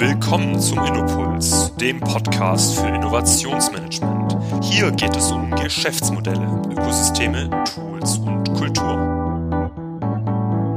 Willkommen zum Innopuls, dem Podcast für Innovationsmanagement. Hier geht es um Geschäftsmodelle, Ökosysteme, Tools und Kultur.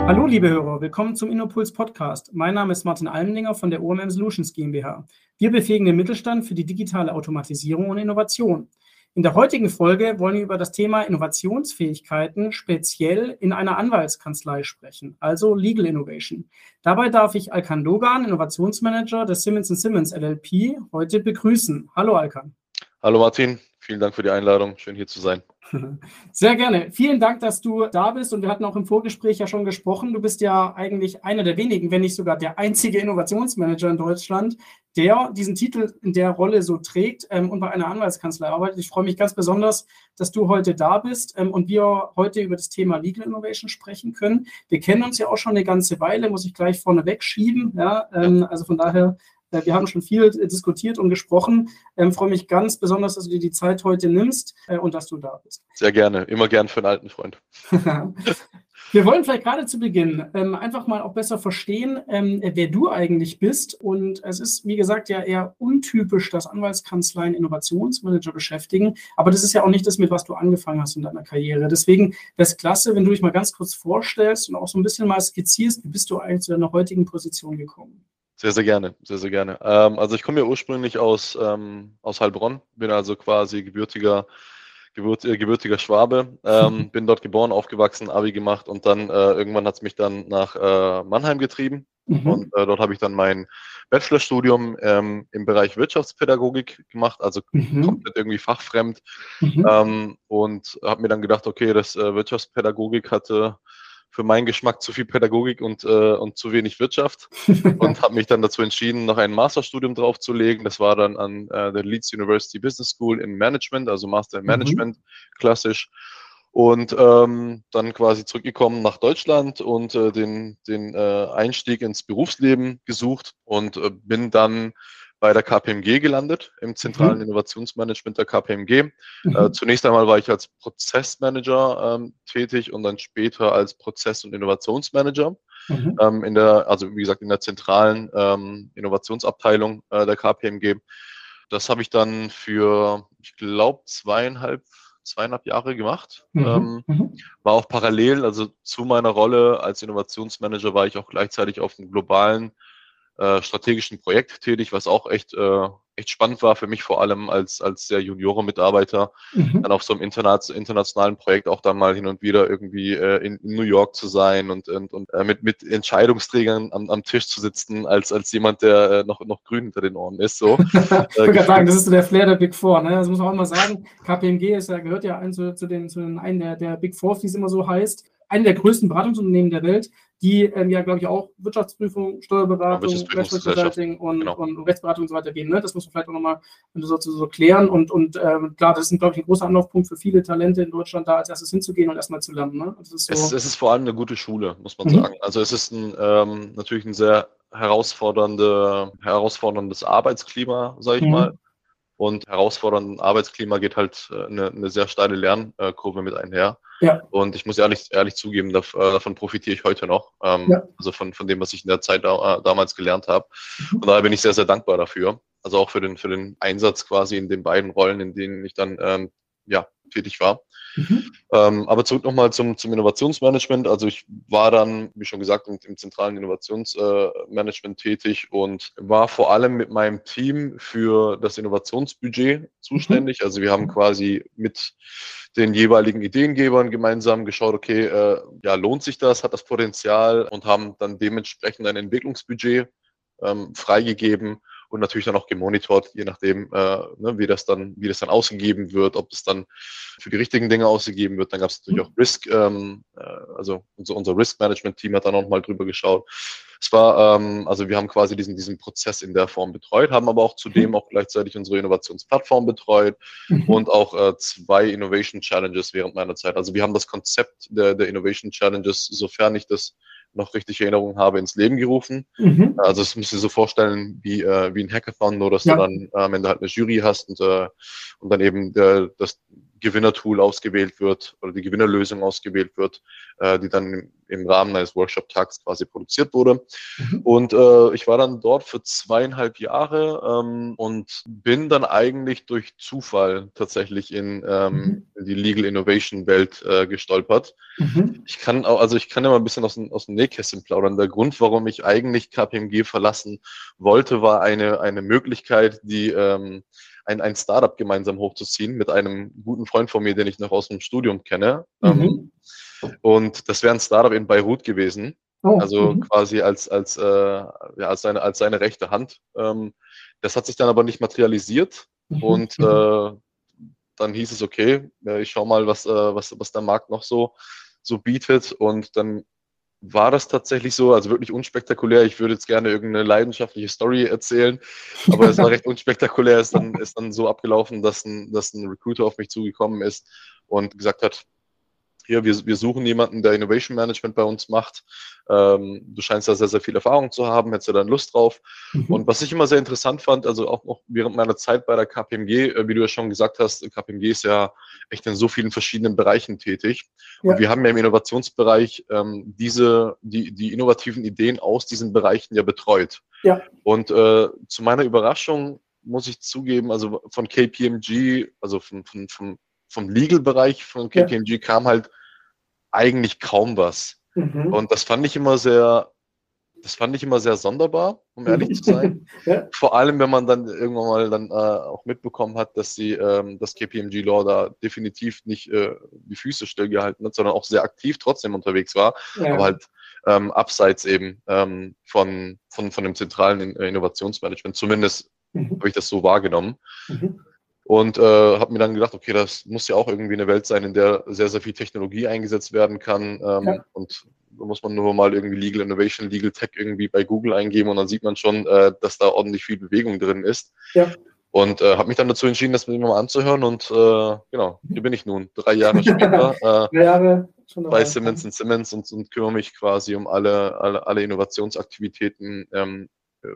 Hallo liebe Hörer, willkommen zum Innopuls Podcast. Mein Name ist Martin Almendinger von der OMM Solutions GmbH. Wir befähigen den Mittelstand für die digitale Automatisierung und Innovation. In der heutigen Folge wollen wir über das Thema Innovationsfähigkeiten speziell in einer Anwaltskanzlei sprechen, also Legal Innovation. Dabei darf ich Alkan Dogan, Innovationsmanager des Simmons Simmons LLP, heute begrüßen. Hallo Alkan. Hallo Martin, vielen Dank für die Einladung. Schön hier zu sein. Sehr gerne. Vielen Dank, dass du da bist. Und wir hatten auch im Vorgespräch ja schon gesprochen. Du bist ja eigentlich einer der wenigen, wenn nicht sogar der einzige Innovationsmanager in Deutschland, der diesen Titel in der Rolle so trägt ähm, und bei einer Anwaltskanzlei arbeitet. Ich freue mich ganz besonders, dass du heute da bist ähm, und wir heute über das Thema Legal Innovation sprechen können. Wir kennen uns ja auch schon eine ganze Weile, muss ich gleich vorne wegschieben. Ja, ähm, also von daher wir haben schon viel diskutiert und gesprochen. Ich ähm, freue mich ganz besonders, dass du dir die Zeit heute nimmst äh, und dass du da bist. Sehr gerne, immer gern für einen alten Freund. Wir wollen vielleicht gerade zu Beginn ähm, einfach mal auch besser verstehen, ähm, wer du eigentlich bist. Und es ist, wie gesagt, ja eher untypisch, dass Anwaltskanzleien Innovationsmanager beschäftigen. Aber das ist ja auch nicht das, mit was du angefangen hast in deiner Karriere. Deswegen wäre es klasse, wenn du dich mal ganz kurz vorstellst und auch so ein bisschen mal skizzierst, wie bist du eigentlich zu deiner heutigen Position gekommen? Sehr, sehr gerne, sehr, sehr gerne. Ähm, also ich komme ja ursprünglich aus, ähm, aus Heilbronn, bin also quasi gebürtiger, gebürt, äh, gebürtiger Schwabe, ähm, bin dort geboren, aufgewachsen, Abi gemacht und dann äh, irgendwann hat es mich dann nach äh, Mannheim getrieben mhm. und äh, dort habe ich dann mein Bachelorstudium ähm, im Bereich Wirtschaftspädagogik gemacht, also mhm. komplett irgendwie fachfremd mhm. Ähm, und habe mir dann gedacht, okay, das äh, Wirtschaftspädagogik hatte für meinen Geschmack zu viel Pädagogik und, äh, und zu wenig Wirtschaft und habe mich dann dazu entschieden, noch ein Masterstudium draufzulegen. Das war dann an äh, der Leeds University Business School in Management, also Master in mhm. Management, mhm. klassisch. Und ähm, dann quasi zurückgekommen nach Deutschland und äh, den, den äh, Einstieg ins Berufsleben gesucht und äh, bin dann bei der KPMG gelandet, im zentralen mhm. Innovationsmanagement der KPMG. Mhm. Äh, zunächst einmal war ich als Prozessmanager ähm, tätig und dann später als Prozess- und Innovationsmanager. Mhm. Ähm, in der, also wie gesagt, in der zentralen ähm, Innovationsabteilung äh, der KPMG. Das habe ich dann für, ich glaube, zweieinhalb, zweieinhalb Jahre gemacht. Mhm. Ähm, mhm. war auch parallel, also zu meiner Rolle als Innovationsmanager war ich auch gleichzeitig auf dem globalen äh, strategischen Projekt tätig, was auch echt, äh, echt spannend war für mich, vor allem als, als sehr Junioren-Mitarbeiter, mhm. dann auf so einem Internet, internationalen Projekt auch dann mal hin und wieder irgendwie äh, in, in New York zu sein und, und, und äh, mit, mit Entscheidungsträgern am, am Tisch zu sitzen, als, als jemand, der äh, noch, noch grün hinter den Ohren ist. So. ich wollte gerade sagen, das ist so der Flair der Big Four. Ne? Das muss man auch immer sagen. KPMG ist ja, gehört ja ein, zu, zu, den, zu den einen der, der Big Four, wie es immer so heißt. Eine der größten Beratungsunternehmen der Welt die ähm, ja, glaube ich, auch Wirtschaftsprüfung, Steuerberatung, Rechtsconsulting und, genau. und, Rechtsberatung und so weiter gehen. Ne? Das muss man vielleicht auch nochmal so, so klären. Und, und ähm, klar, das ist, glaube ich, ein großer Anlaufpunkt für viele Talente in Deutschland, da als erstes hinzugehen und erstmal zu lernen. Ne? Ist so es, es, ist vor allem eine gute Schule, muss man mhm. sagen. Also es ist ein, ähm, natürlich ein sehr herausfordernde, herausforderndes Arbeitsklima, sage ich mhm. mal. Und herausfordernden Arbeitsklima geht halt äh, eine, eine sehr steile Lernkurve mit einher. Ja. Und ich muss ehrlich, ehrlich zugeben, äh, davon profitiere ich heute noch. Ähm, ja. Also von, von dem, was ich in der Zeit da, äh, damals gelernt habe. Mhm. Und daher bin ich sehr, sehr dankbar dafür. Also auch für den, für den Einsatz quasi in den beiden Rollen, in denen ich dann ähm, ja, tätig war. Mhm. Ähm, aber zurück nochmal zum, zum Innovationsmanagement. Also ich war dann, wie schon gesagt, im, im zentralen Innovationsmanagement äh, tätig und war vor allem mit meinem Team für das Innovationsbudget zuständig. Mhm. Also wir haben quasi mit den jeweiligen Ideengebern gemeinsam geschaut, okay, äh, ja, lohnt sich das, hat das Potenzial und haben dann dementsprechend ein Entwicklungsbudget ähm, freigegeben und natürlich dann auch gemonitort, je nachdem, äh, ne, wie das dann, wie das dann ausgegeben wird, ob das dann für die richtigen Dinge ausgegeben wird. Dann gab es natürlich auch Risk, ähm, äh, also unser, unser Risk Management Team hat dann auch mal drüber geschaut. Es war, ähm, also wir haben quasi diesen, diesen Prozess in der Form betreut, haben aber auch zudem mhm. auch gleichzeitig unsere Innovationsplattform betreut mhm. und auch äh, zwei Innovation Challenges während meiner Zeit. Also wir haben das Konzept der, der Innovation Challenges, sofern ich das noch richtig Erinnerung habe, ins Leben gerufen. Mhm. Also es müsst ihr so vorstellen wie, äh, wie ein Hackathon, nur dass ja. du dann äh, am Ende halt eine Jury hast und, äh, und dann eben äh, das Gewinnertool ausgewählt wird oder die Gewinnerlösung ausgewählt wird, äh, die dann im, im Rahmen eines Workshop-Tags quasi produziert wurde. Mhm. Und äh, ich war dann dort für zweieinhalb Jahre ähm, und bin dann eigentlich durch Zufall tatsächlich in, ähm, mhm. die Legal Innovation Welt äh, gestolpert. Mhm. Ich kann auch, also ich kann ja mal ein bisschen aus dem, aus dem Nähkästchen plaudern. Der Grund, warum ich eigentlich KPMG verlassen wollte, war eine, eine Möglichkeit, die ähm, ein, ein Startup gemeinsam hochzuziehen mit einem guten Freund von mir, den ich noch aus dem Studium kenne. Mhm. Ähm, und das wäre ein Startup in Beirut gewesen. Oh, also mhm. quasi als, als, äh, ja, als, seine, als seine rechte Hand. Ähm, das hat sich dann aber nicht materialisiert. Mhm. Und mhm. äh, dann hieß es, okay, ich schau mal, was, äh, was, was der Markt noch so, so bietet. Und dann war das tatsächlich so, also wirklich unspektakulär. Ich würde jetzt gerne irgendeine leidenschaftliche Story erzählen, aber es war recht unspektakulär. Es ist dann, ist dann so abgelaufen, dass ein, dass ein Recruiter auf mich zugekommen ist und gesagt hat, hier, wir, wir suchen jemanden, der Innovation Management bei uns macht. Ähm, du scheinst da sehr, sehr viel Erfahrung zu haben, hättest du dann Lust drauf. Mhm. Und was ich immer sehr interessant fand, also auch noch während meiner Zeit bei der KPMG, äh, wie du ja schon gesagt hast, KPMG ist ja echt in so vielen verschiedenen Bereichen tätig. Ja. Und wir haben ja im Innovationsbereich ähm, diese, die, die innovativen Ideen aus diesen Bereichen ja betreut. Ja. Und äh, zu meiner Überraschung muss ich zugeben, also von KPMG, also von, von, von vom Legal-Bereich von KPMG ja. kam halt eigentlich kaum was. Mhm. Und das fand ich immer sehr, das fand ich immer sehr sonderbar, um ehrlich zu sein. ja. Vor allem, wenn man dann irgendwann mal dann äh, auch mitbekommen hat, dass sie ähm, das KPMG Law da definitiv nicht äh, die Füße stillgehalten hat, sondern auch sehr aktiv trotzdem unterwegs war, ja. aber halt ähm, abseits eben ähm, von, von, von dem zentralen Innovationsmanagement. Zumindest mhm. habe ich das so wahrgenommen. Mhm. Und äh, habe mir dann gedacht, okay, das muss ja auch irgendwie eine Welt sein, in der sehr, sehr viel Technologie eingesetzt werden kann. Ähm, ja. Und da muss man nur mal irgendwie Legal Innovation, Legal Tech irgendwie bei Google eingeben und dann sieht man schon, äh, dass da ordentlich viel Bewegung drin ist. Ja. Und äh, habe mich dann dazu entschieden, das mit mir mal anzuhören. Und äh, genau, hier bin ich nun, drei Jahre später. Äh, drei Jahre bei Simmons Simmons und, und kümmere mich quasi um alle, alle, alle Innovationsaktivitäten ähm,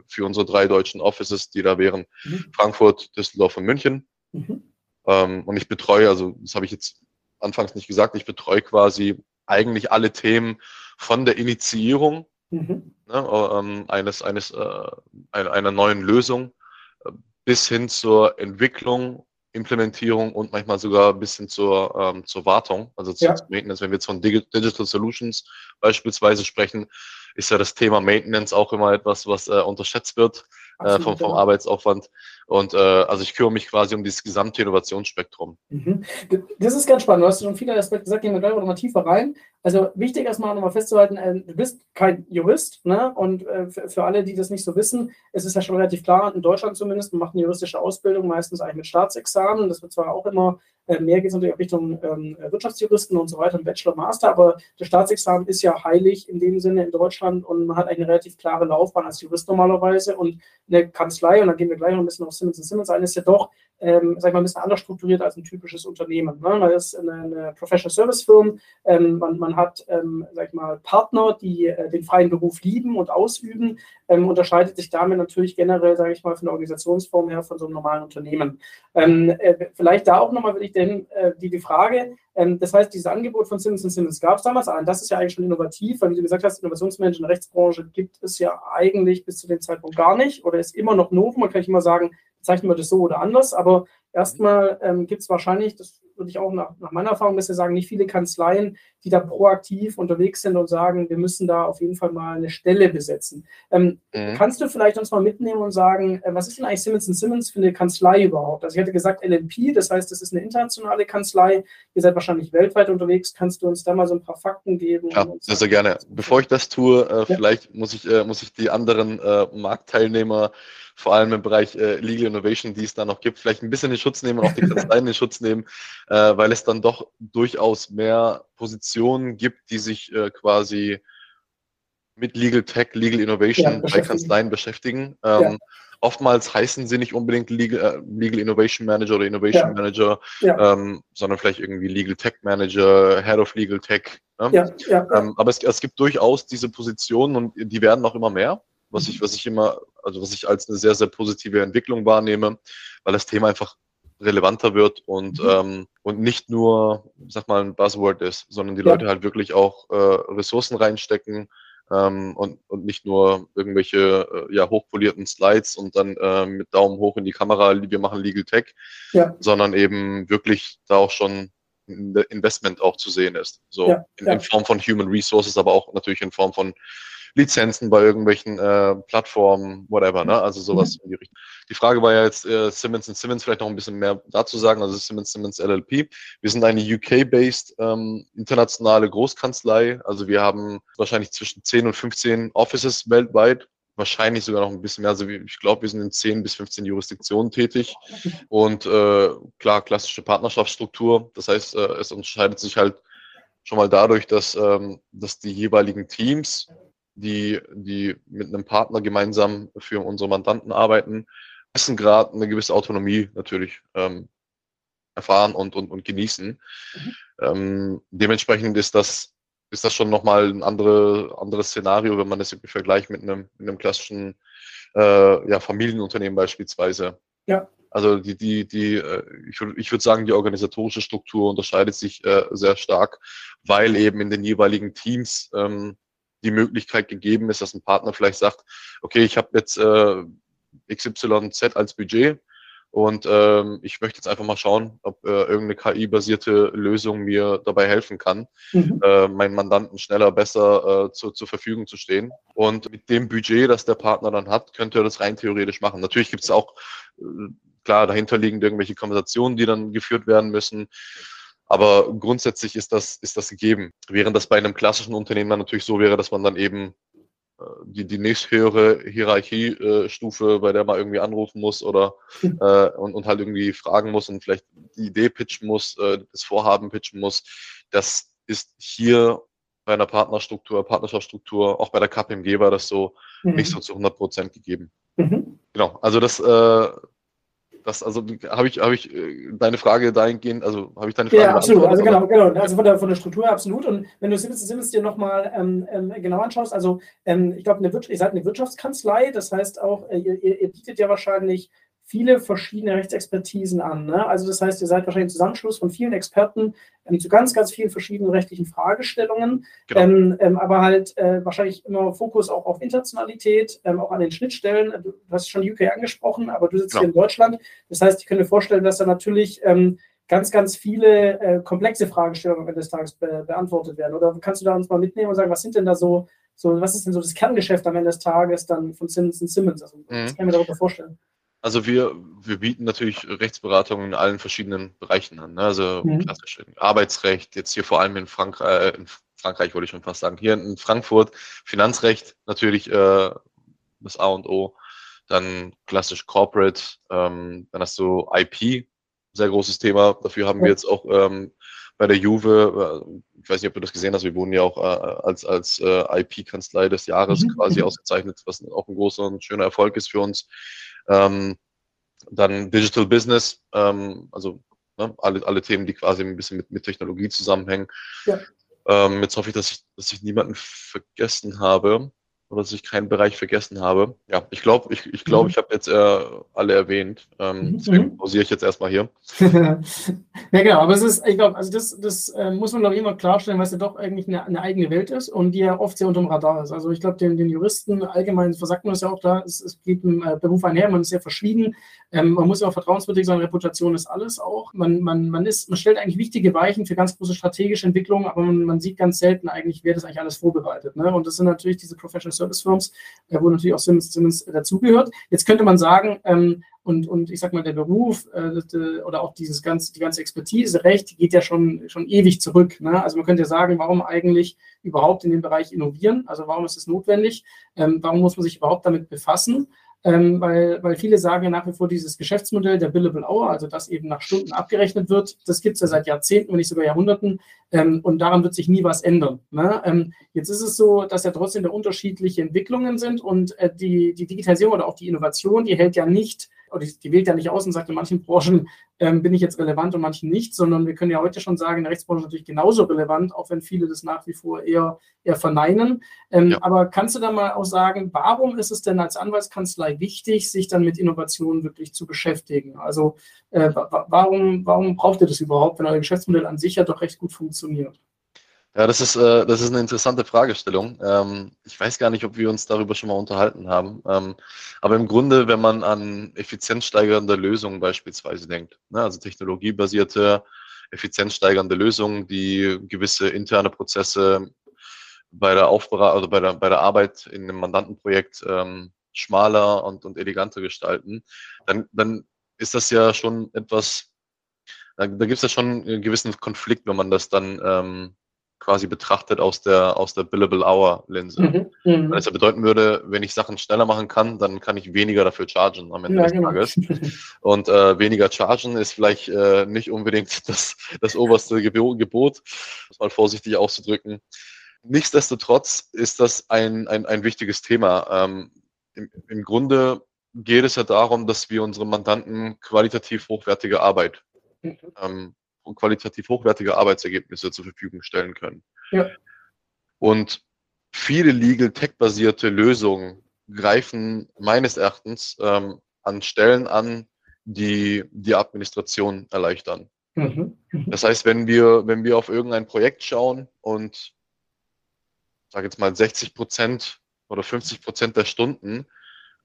für unsere drei deutschen Offices, die da wären mhm. Frankfurt, Düsseldorf und München. Mhm. Ähm, und ich betreue, also das habe ich jetzt anfangs nicht gesagt, ich betreue quasi eigentlich alle Themen von der Initiierung mhm. ne, ähm, eines, eines, äh, einer, einer neuen Lösung äh, bis hin zur Entwicklung, Implementierung und manchmal sogar bis hin zur, ähm, zur Wartung, also zur ja. Maintenance. Wenn wir jetzt von Digital Solutions beispielsweise sprechen, ist ja das Thema Maintenance auch immer etwas, was äh, unterschätzt wird äh, vom, vom Arbeitsaufwand. Und äh, also ich kümmere mich quasi um dieses gesamte Innovationsspektrum. Mhm. Das ist ganz spannend. Du hast schon viele Aspekte gesagt, gehen wir gleich noch mal tiefer rein. Also wichtig erstmal nochmal festzuhalten, äh, du bist kein Jurist, ne? Und äh, für, alle, die das nicht so wissen, es ist ja schon relativ klar, in Deutschland zumindest, man macht eine juristische Ausbildung, meistens eigentlich mit Staatsexamen. Das wird zwar auch immer äh, mehr geht es natürlich auch Richtung ähm, Wirtschaftsjuristen und so weiter, Bachelor, Master, aber das Staatsexamen ist ja heilig in dem Sinne in Deutschland und man hat eine relativ klare Laufbahn als Jurist normalerweise und eine Kanzlei, und da gehen wir gleich noch ein bisschen auf Simmons Simmons ein, ist ja doch, ähm, sag ich mal, ein bisschen anders strukturiert als ein typisches Unternehmen. Ne? Man ist eine, eine Professional Service Firm, ähm, man, man hat, ähm, sag ich mal, Partner, die äh, den freien Beruf lieben und ausüben, ähm, unterscheidet sich damit natürlich generell, sage ich mal, von der Organisationsform her von so einem normalen Unternehmen. Ähm, äh, vielleicht da auch nochmal, will ich denn äh, die, die Frage, ähm, das heißt, dieses Angebot von Simmons Simmons gab es damals an. Das ist ja eigentlich schon innovativ, weil wie du gesagt hast, Innovationsmanagement in der Rechtsbranche gibt es ja eigentlich bis zu dem Zeitpunkt gar nicht oder ist immer noch Novum. Man kann ich immer sagen, bezeichnen wir das so oder anders, aber erstmal ähm, gibt es wahrscheinlich, das würde ich auch nach, nach meiner Erfahrung bisher sagen, nicht viele Kanzleien, die da proaktiv unterwegs sind und sagen, wir müssen da auf jeden Fall mal eine Stelle besetzen. Ähm, mhm. Kannst du vielleicht uns mal mitnehmen und sagen, äh, was ist denn eigentlich Simmons Simmons für eine Kanzlei überhaupt? Also ich hätte gesagt LNP, das heißt, das ist eine internationale Kanzlei. Ihr seid wahrscheinlich weltweit unterwegs. Kannst du uns da mal so ein paar Fakten geben? Ja, sehr, sehr gerne. Bevor ich das tue, äh, ja. vielleicht muss ich, äh, muss ich die anderen äh, Marktteilnehmer vor allem im Bereich äh, Legal Innovation, die es da noch gibt, vielleicht ein bisschen in Schutz nehmen und auch die Kanzleien in Schutz nehmen, äh, weil es dann doch durchaus mehr Positionen gibt, die sich äh, quasi mit Legal Tech, Legal Innovation ja, bei Kanzleien beschäftigen. Ähm, ja. Oftmals heißen sie nicht unbedingt Legal, äh, Legal Innovation Manager oder Innovation ja. Manager, ähm, sondern vielleicht irgendwie Legal Tech Manager, Head of Legal Tech. Ne? Ähm, aber es, es gibt durchaus diese Positionen und die werden auch immer mehr was ich, was ich immer, also was ich als eine sehr, sehr positive Entwicklung wahrnehme, weil das Thema einfach relevanter wird und, mhm. ähm, und nicht nur, sag mal, ein Buzzword ist, sondern die ja. Leute halt wirklich auch äh, Ressourcen reinstecken ähm, und, und nicht nur irgendwelche äh, ja, hochpolierten Slides und dann äh, mit Daumen hoch in die Kamera, wir machen Legal Tech, ja. sondern eben wirklich da auch schon Investment auch zu sehen ist. So ja, in, in, Form von Human Resources, aber auch natürlich in Form von Lizenzen bei irgendwelchen äh, Plattformen, whatever, ne? Also sowas mhm. in die Richtung. Die Frage war ja jetzt äh, Simmons Simmons vielleicht noch ein bisschen mehr dazu sagen, also Simmons Simmons LLP. Wir sind eine UK-based ähm, internationale Großkanzlei, also wir haben wahrscheinlich zwischen 10 und 15 Offices weltweit, wahrscheinlich sogar noch ein bisschen mehr. Also ich glaube, wir sind in 10 bis 15 Jurisdiktionen tätig und äh, klar, klassische Partnerschaftsstruktur. Das heißt, äh, es unterscheidet sich halt schon mal dadurch, dass, ähm, dass die jeweiligen Teams die, die mit einem Partner gemeinsam für unsere Mandanten arbeiten, wissen gerade eine gewisse Autonomie natürlich ähm, erfahren und, und, und genießen. Mhm. Ähm, dementsprechend ist das, ist das schon nochmal ein andere, anderes Szenario, wenn man das irgendwie vergleicht mit einem, mit einem klassischen äh, ja, Familienunternehmen beispielsweise. Ja. Also die, die, die, äh, ich würde ich würd sagen, die organisatorische Struktur unterscheidet sich äh, sehr stark, weil eben in den jeweiligen Teams ähm, die Möglichkeit gegeben ist, dass ein Partner vielleicht sagt, okay, ich habe jetzt äh, XYZ als Budget und ähm, ich möchte jetzt einfach mal schauen, ob äh, irgendeine KI-basierte Lösung mir dabei helfen kann, mhm. äh, meinen Mandanten schneller, besser äh, zu, zur Verfügung zu stehen. Und mit dem Budget, das der Partner dann hat, könnte er das rein theoretisch machen. Natürlich gibt es auch äh, klar dahinterliegend irgendwelche Konversationen, die dann geführt werden müssen. Aber grundsätzlich ist das, ist das gegeben. Während das bei einem klassischen Unternehmen dann natürlich so wäre, dass man dann eben die, die nächsthöhere Hierarchiestufe, äh, bei der man irgendwie anrufen muss oder äh, und, und halt irgendwie fragen muss und vielleicht die Idee pitchen muss, äh, das Vorhaben pitchen muss, das ist hier bei einer Partnerstruktur, Partnerschaftsstruktur, auch bei der KPMG war das so mhm. nicht so zu 100 Prozent gegeben. Mhm. Genau, also das, äh, das, also habe ich, habe ich äh, deine Frage dahingehend, also habe ich deine Frage Ja, absolut. Also genau, genau. Also von der, von der Struktur absolut. Und wenn du Simmons, Simmons dir nochmal ähm, ähm, genau anschaust, also ähm, ich glaube, ihr seid eine Wirtschaftskanzlei, das heißt auch, äh, ihr, ihr, bietet ja wahrscheinlich viele verschiedene Rechtsexpertisen an. Ne? Also das heißt, ihr seid wahrscheinlich ein Zusammenschluss von vielen Experten ähm, zu ganz, ganz vielen verschiedenen rechtlichen Fragestellungen, genau. ähm, ähm, aber halt äh, wahrscheinlich immer Fokus auch auf Internationalität, ähm, auch an den Schnittstellen. Du, hast schon UK angesprochen, aber du sitzt genau. hier in Deutschland. Das heißt, ich könnte mir vorstellen, dass da natürlich ähm, ganz, ganz viele äh, komplexe Fragestellungen am Ende des Tages be beantwortet werden. Oder kannst du da uns mal mitnehmen und sagen, was sind denn da so, so was ist denn so das Kerngeschäft am Ende des Tages dann von Simmons Simmons? Also, mhm. Was kann ich mir darüber vorstellen? Also wir, wir bieten natürlich Rechtsberatung in allen verschiedenen Bereichen an. Ne? Also mhm. klassisch Arbeitsrecht, jetzt hier vor allem in Frankreich, äh, in Frankreich wollte ich schon fast sagen, hier in Frankfurt Finanzrecht natürlich äh, das A und O. Dann klassisch Corporate, ähm, dann hast du IP, sehr großes Thema. Dafür haben wir jetzt auch ähm, bei der Juve, äh, ich weiß nicht, ob du das gesehen hast, wir wurden ja auch äh, als, als äh, IP-Kanzlei des Jahres mhm. quasi ausgezeichnet, was auch ein großer und schöner Erfolg ist für uns. Ähm, dann Digital Business, ähm, also ne, alle, alle Themen, die quasi ein bisschen mit, mit Technologie zusammenhängen. Ja. Ähm, jetzt hoffe ich dass, ich, dass ich niemanden vergessen habe oder dass ich keinen Bereich vergessen habe. Ja, ich glaube, ich, ich, glaub, mhm. ich habe jetzt äh, alle erwähnt. Ähm, mhm. Deswegen pausiere ich jetzt erstmal hier. ja, genau, aber es ist, ich glaube, also das, das äh, muss man, glaube ich, immer klarstellen, weil es ja doch eigentlich eine, eine, eigene Welt ist und die ja oft sehr unter dem Radar ist. Also ich glaube, den, den Juristen allgemein versagt man das ja auch da, es, es geht im äh, Beruf einher, man ist sehr verschwiegen. Ähm, man muss ja auch vertrauenswürdig sein, Reputation ist alles auch. Man, man, man, ist, man stellt eigentlich wichtige Weichen für ganz große strategische Entwicklungen, aber man, man sieht ganz selten eigentlich, wer das eigentlich alles vorbereitet. Ne? Und das sind natürlich diese Professional Service Firms, äh, wo natürlich auch Siemens, Siemens dazugehört. Jetzt könnte man sagen, ähm, und, und ich sag mal, der Beruf äh, oder auch dieses ganze, die ganze Expertise, Recht, geht ja schon, schon ewig zurück. Ne? Also man könnte ja sagen, warum eigentlich überhaupt in dem Bereich innovieren? Also warum ist es notwendig? Ähm, warum muss man sich überhaupt damit befassen? Ähm, weil, weil viele sagen nach wie vor dieses Geschäftsmodell der Billable Hour, also dass eben nach Stunden abgerechnet wird, das gibt es ja seit Jahrzehnten, wenn nicht sogar Jahrhunderten ähm, und daran wird sich nie was ändern. Ne? Ähm, jetzt ist es so, dass ja trotzdem da unterschiedliche Entwicklungen sind und äh, die, die Digitalisierung oder auch die Innovation, die hält ja nicht oder die, die wählt ja nicht aus und sagt, in manchen Branchen ähm, bin ich jetzt relevant und manchen nicht, sondern wir können ja heute schon sagen, in der Rechtsbranche natürlich genauso relevant, auch wenn viele das nach wie vor eher, eher verneinen. Ähm, ja. Aber kannst du da mal auch sagen, warum ist es denn als Anwaltskanzlei wichtig, sich dann mit Innovationen wirklich zu beschäftigen? Also äh, warum, warum braucht ihr das überhaupt, wenn euer Geschäftsmodell an sich ja doch recht gut funktioniert? Ja, das ist, äh, das ist eine interessante Fragestellung. Ähm, ich weiß gar nicht, ob wir uns darüber schon mal unterhalten haben. Ähm, aber im Grunde, wenn man an effizienzsteigernde Lösungen beispielsweise denkt, ne, also technologiebasierte, effizienzsteigernde Lösungen, die gewisse interne Prozesse bei der Aufberatung, also bei der, bei der Arbeit in einem Mandantenprojekt ähm, schmaler und, und eleganter gestalten, dann, dann ist das ja schon etwas, da, da gibt es ja schon einen gewissen Konflikt, wenn man das dann ähm, quasi betrachtet aus der, aus der Billable Hour Linse. Mhm, mhm. Weil es ja bedeuten würde, wenn ich Sachen schneller machen kann, dann kann ich weniger dafür chargen am Ende ja, des genau. Tages. Und äh, weniger chargen ist vielleicht äh, nicht unbedingt das, das oberste Gebot, das mal vorsichtig auszudrücken. Nichtsdestotrotz ist das ein, ein, ein wichtiges Thema. Ähm, im, Im Grunde geht es ja darum, dass wir unseren Mandanten qualitativ hochwertige Arbeit mhm. ähm, und qualitativ hochwertige Arbeitsergebnisse zur Verfügung stellen können. Ja. Und viele Legal Tech-basierte Lösungen greifen meines Erachtens ähm, an Stellen an, die die Administration erleichtern. Mhm. mhm. Das heißt, wenn wir, wenn wir auf irgendein Projekt schauen und sage jetzt mal 60 Prozent oder 50 Prozent der Stunden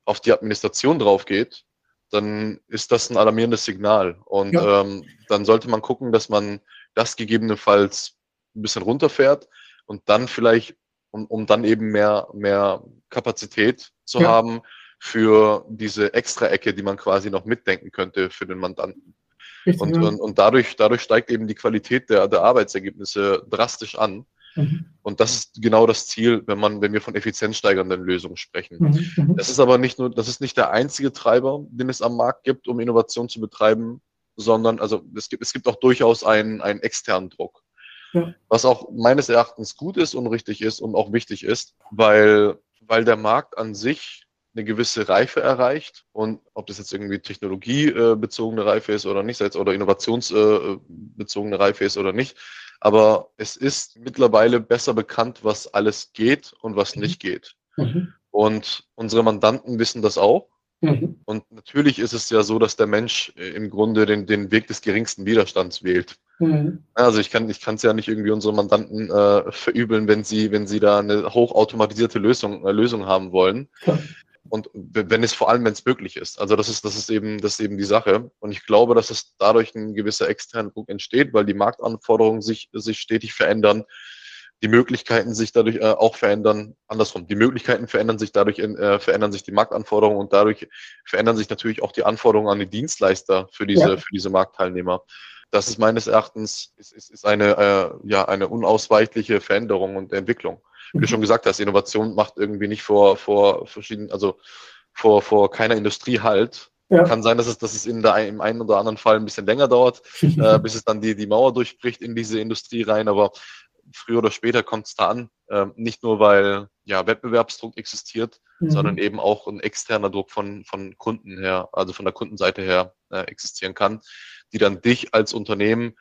auf die Administration drauf geht, dann ist das ein alarmierendes Signal. Und ja. ähm, dann sollte man gucken, dass man das gegebenenfalls ein bisschen runterfährt und dann vielleicht, um, um dann eben mehr, mehr Kapazität zu ja. haben für diese extra Ecke, die man quasi noch mitdenken könnte für den Mandanten. Richtig, und, ja. und, und dadurch, dadurch steigt eben die Qualität der, der Arbeitsergebnisse drastisch an. Mhm. Und das ist genau das Ziel, wenn man, wenn wir von effizienzsteigernden Lösungen sprechen. Mhm. mhm. Das ist aber nicht nur, das ist nicht der einzige Treiber, den es am Markt gibt, um Innovation zu betreiben, sondern also es gibt, es gibt auch durchaus einen, einen externen Druck. Ja. Was auch meines Erachtens gut ist und richtig ist und auch wichtig ist, weil, weil der Markt an sich eine gewisse Reife erreicht und ob das jetzt irgendwie technologiebezogene Reife ist oder nicht, oder innovationsbezogene Reife ist oder nicht, aber es ist mittlerweile besser bekannt, was alles geht und was mhm. nicht geht. Mhm. Und unsere Mandanten wissen das auch. Mhm. Und natürlich ist es ja so, dass der Mensch äh, im Grunde den, den Weg des geringsten Widerstands wählt. Mhm. Also ich kann ich es ja nicht irgendwie unsere Mandanten äh, verübeln, wenn sie wenn sie da eine hochautomatisierte Lösung äh, Lösung haben wollen. Und wenn es vor allem, wenn es möglich ist. Also das ist, das ist eben, das ist eben die Sache. Und ich glaube, dass es dadurch ein gewisser externer Druck entsteht, weil die Marktanforderungen sich, sich stetig verändern, die Möglichkeiten sich dadurch äh, auch verändern, andersrum. Die Möglichkeiten verändern sich dadurch, äh, verändern sich die Marktanforderungen und dadurch verändern sich natürlich auch die Anforderungen an die Dienstleister für diese, ja. für diese Marktteilnehmer. Das ist meines Erachtens ist, ist, ist eine, äh, ja, eine unausweichliche Veränderung und Entwicklung wie du schon gesagt hast, Innovation macht irgendwie nicht vor, vor verschiedenen, also vor, vor keiner Industrie halt. Ja. Kann sein, dass es, dass es in der, im einen oder anderen Fall ein bisschen länger dauert, äh, bis es dann die, die Mauer durchbricht in diese Industrie rein, aber früher oder später kommt es da an. Äh, nicht nur, weil ja Wettbewerbsdruck existiert, mhm. sondern eben auch ein externer Druck von, von Kunden her, also von der Kundenseite her äh, existieren kann, die dann dich als Unternehmen,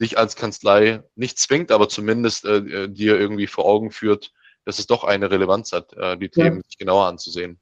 dich als Kanzlei nicht zwingt, aber zumindest äh, äh dir irgendwie vor Augen führt, dass es doch eine Relevanz hat, äh, die Themen ja. sich genauer anzusehen.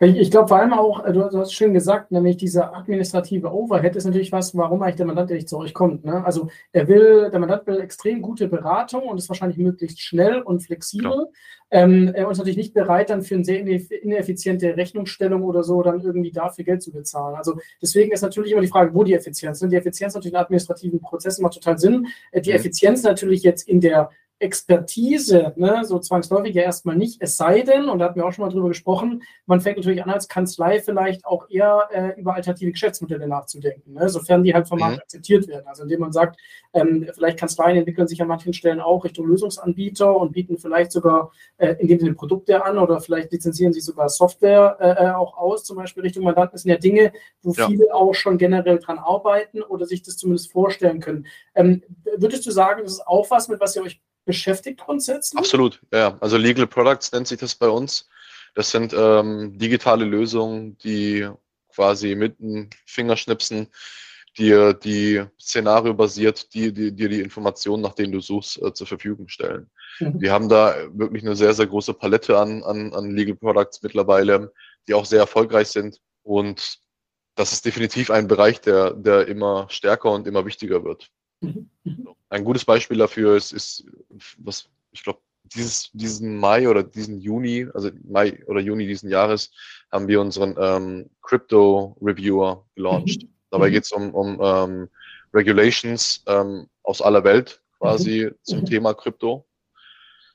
Ich, ich glaube vor allem auch, äh, du, hast schön gesagt, nämlich dieser administrative Overhead ist natürlich was, warum eigentlich der Mandant nicht zu euch kommt. Ne? Also er will, der Mandant will extrem gute Beratung und ist wahrscheinlich möglichst schnell und flexibel. Ähm, er ist natürlich nicht bereit, dann für eine sehr ineffiziente Rechnungsstellung oder so dann irgendwie dafür Geld zu bezahlen. Also deswegen ist natürlich immer die Frage, wo die Effizienz ist. Die Effizienz natürlich in administrativen Prozessen macht total Sinn. Äh, die mhm. Effizienz natürlich jetzt in der Expertise, ne, so zwangsläufig ja erstmal nicht, es sei denn, und da hatten wir auch schon mal drüber gesprochen, man fängt natürlich an, als Kanzlei vielleicht auch eher äh, über alternative Geschäftsmodelle nachzudenken, ne, sofern die halt vom Markt mhm. akzeptiert werden. Also indem man sagt, ähm, vielleicht Kanzleien entwickeln sich an manchen Stellen auch Richtung Lösungsanbieter und bieten vielleicht sogar, äh, indem sie Produkte an oder vielleicht lizenzieren sie sogar Software äh, äh, auch aus, zum Beispiel Richtung Mandanten. Das sind ja Dinge, wo ja. viele auch schon generell dran arbeiten oder sich das zumindest vorstellen können. Ähm, würdest du sagen, das ist auch was, mit was ihr euch beschäftigt grundsätzlich? Absolut, ja. Also Legal Products nennt sich das bei uns. Das sind ähm, digitale Lösungen, die quasi mit einem Fingerschnipsen dir die Szenario basiert, die, die, dir die Informationen, nach denen du suchst, äh, zur Verfügung stellen. Mhm. Wir haben da wirklich eine sehr, sehr große Palette an, an, an Legal Products mittlerweile, die auch sehr erfolgreich sind. Und das ist definitiv ein Bereich, der, der immer stärker und immer wichtiger wird. Ein gutes Beispiel dafür ist, ist was ich glaube, dieses, diesen Mai oder diesen Juni, also Mai oder Juni diesen Jahres, haben wir unseren ähm, Crypto Reviewer gelauncht. Mhm. Dabei mhm. geht es um, um ähm, Regulations ähm, aus aller Welt quasi mhm. zum mhm. Thema Krypto.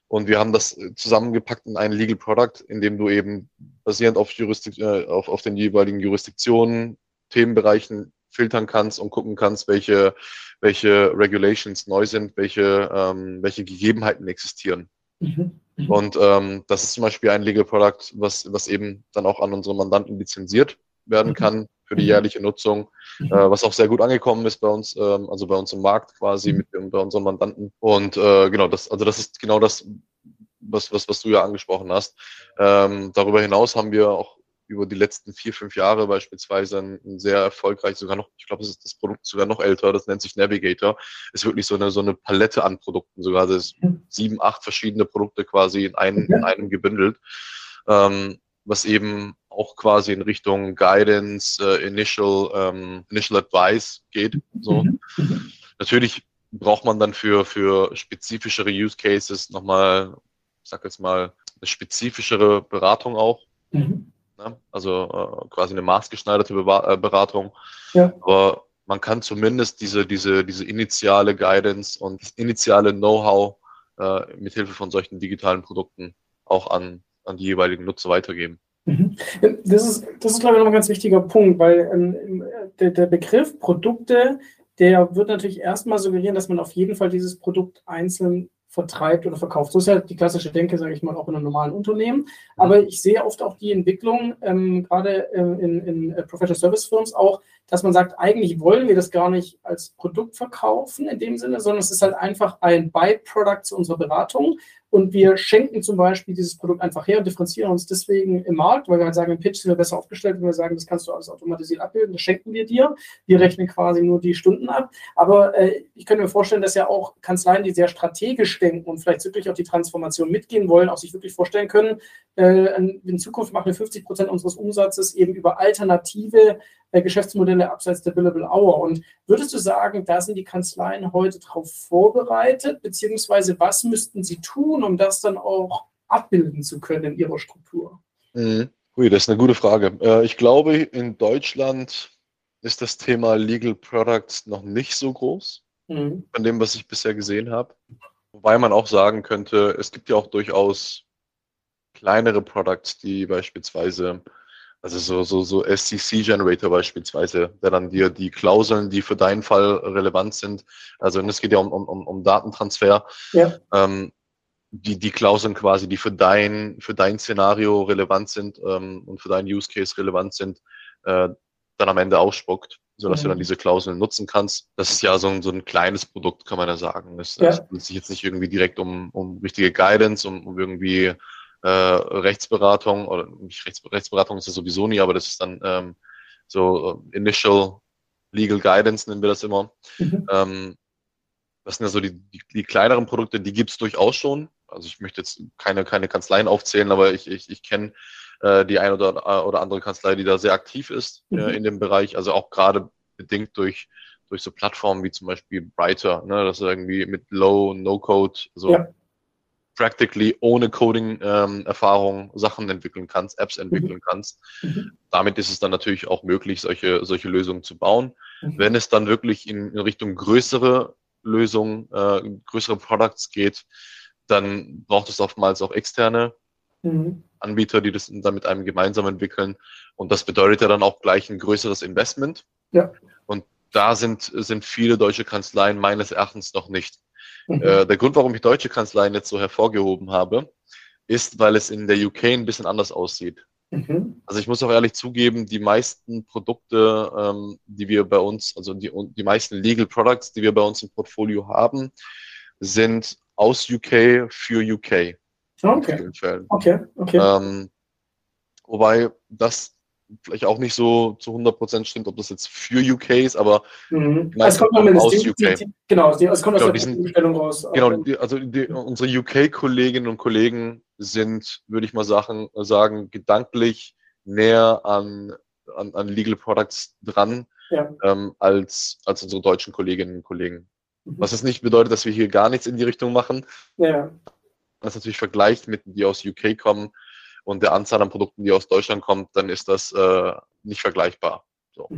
Und wir haben das zusammengepackt in ein Legal Product, in dem du eben basierend auf, Jurisdik äh, auf, auf den jeweiligen Jurisdiktionen, Themenbereichen filtern kannst und gucken kannst, welche, welche Regulations neu sind, welche, ähm, welche Gegebenheiten existieren. Mhm. Mhm. Und ähm, das ist zum Beispiel ein Legal Product, was, was eben dann auch an unsere Mandanten lizenziert werden mhm. kann für die mhm. jährliche Nutzung, äh, was auch sehr gut angekommen ist bei uns, ähm, also bei uns im Markt quasi mit bei unseren Mandanten. Und äh, genau, das, also das ist genau das, was, was, was du ja angesprochen hast. Ähm, darüber hinaus haben wir auch über die letzten vier, fünf Jahre beispielsweise ein, ein sehr erfolgreich, sogar noch, ich glaube, das Produkt sogar noch älter, das nennt sich Navigator, ist wirklich so eine, so eine Palette an Produkten, sogar das ist sieben, acht verschiedene Produkte quasi in, ein, in einem gebündelt, ähm, was eben auch quasi in Richtung Guidance, äh, Initial, ähm, Initial Advice geht. So. Mhm. Natürlich braucht man dann für, für spezifischere Use Cases nochmal, ich sag jetzt mal, eine spezifischere Beratung auch. Mhm. Ne? Also äh, quasi eine maßgeschneiderte Be äh, Beratung. Ja. Aber man kann zumindest diese, diese, diese initiale Guidance und das initiale Know-how äh, mithilfe von solchen digitalen Produkten auch an, an die jeweiligen Nutzer weitergeben. Mhm. Das ist, das ist, glaube ich, noch ein ganz wichtiger Punkt, weil ähm, der, der Begriff Produkte, der wird natürlich erstmal suggerieren, dass man auf jeden Fall dieses Produkt einzeln vertreibt oder verkauft. So ist ja die klassische Denke, sage ich mal, auch in einem normalen Unternehmen. Aber ich sehe oft auch die Entwicklung, ähm, gerade ähm, in, in äh, Professional Service Firms auch, dass man sagt, eigentlich wollen wir das gar nicht als Produkt verkaufen in dem Sinne, sondern es ist halt einfach ein Byproduct zu unserer Beratung. Und wir schenken zum Beispiel dieses Produkt einfach her und differenzieren uns deswegen im Markt, weil wir halt sagen, im Pitch sind wir besser aufgestellt, wenn wir sagen, das kannst du alles automatisiert abbilden, das schenken wir dir. Wir rechnen quasi nur die Stunden ab. Aber äh, ich könnte mir vorstellen, dass ja auch Kanzleien, die sehr strategisch denken und vielleicht wirklich auch die Transformation mitgehen wollen, auch sich wirklich vorstellen können, äh, in Zukunft machen wir 50 Prozent unseres Umsatzes eben über alternative Geschäftsmodelle abseits der Billable Hour. Und würdest du sagen, da sind die Kanzleien heute darauf vorbereitet, beziehungsweise was müssten sie tun, um das dann auch abbilden zu können in ihrer Struktur? Mhm. Ui, das ist eine gute Frage. Äh, ich glaube, in Deutschland ist das Thema Legal Products noch nicht so groß, mhm. von dem, was ich bisher gesehen habe. Wobei man auch sagen könnte, es gibt ja auch durchaus kleinere Products, die beispielsweise also so, so, so SCC-Generator beispielsweise, der dann dir die Klauseln, die für deinen Fall relevant sind, also es geht ja um, um, um Datentransfer, ja. ähm, die, die Klauseln quasi, die für dein, für dein Szenario relevant sind ähm, und für deinen Use Case relevant sind, äh, dann am Ende ausspuckt, sodass mhm. du dann diese Klauseln nutzen kannst. Das ist ja so ein, so ein kleines Produkt, kann man ja sagen. Es ja. handelt sich jetzt nicht irgendwie direkt um, um richtige Guidance, um, um irgendwie äh, Rechtsberatung oder nicht Rechts, Rechtsberatung ist das sowieso nie, aber das ist dann ähm, so äh, Initial Legal Guidance, nennen wir das immer. Mhm. Ähm, das sind ja so die, die, die kleineren Produkte, die gibt es durchaus schon. Also ich möchte jetzt keine, keine Kanzleien aufzählen, aber ich, ich, ich kenne äh, die eine oder, äh, oder andere Kanzlei, die da sehr aktiv ist äh, mhm. äh, in dem Bereich. Also auch gerade bedingt durch, durch so Plattformen wie zum Beispiel Brighter, ne, dass er irgendwie mit Low, No-Code, so ja practically ohne Coding-Erfahrung ähm, Sachen entwickeln kannst, Apps mhm. entwickeln kannst. Mhm. Damit ist es dann natürlich auch möglich, solche, solche Lösungen zu bauen. Mhm. Wenn es dann wirklich in, in Richtung größere Lösungen, äh, größere Products geht, dann braucht es oftmals auch externe mhm. Anbieter, die das dann mit einem gemeinsam entwickeln. Und das bedeutet ja dann auch gleich ein größeres Investment. Ja. Und da sind, sind viele deutsche Kanzleien meines Erachtens noch nicht. Äh, der Grund, warum ich deutsche Kanzleien jetzt so hervorgehoben habe, ist, weil es in der UK ein bisschen anders aussieht. Mhm. Also ich muss auch ehrlich zugeben, die meisten Produkte, ähm, die wir bei uns, also die, die meisten Legal Products, die wir bei uns im Portfolio haben, sind aus UK für UK. Okay. Okay, okay. Ähm, wobei das vielleicht auch nicht so zu 100% stimmt, ob das jetzt für UK ist, aber mhm. es kommt noch aus UK. Die, genau, es kommt genau, aus der Bestellung raus. Genau, die, also die, unsere UK-Kolleginnen und Kollegen sind, würde ich mal sagen, sagen gedanklich näher an, an, an Legal Products dran ja. ähm, als, als unsere deutschen Kolleginnen und Kollegen. Mhm. Was es nicht bedeutet, dass wir hier gar nichts in die Richtung machen. Ja. Was natürlich vergleicht mit die aus UK kommen, und der Anzahl an Produkten, die aus Deutschland kommt, dann ist das äh, nicht vergleichbar. So.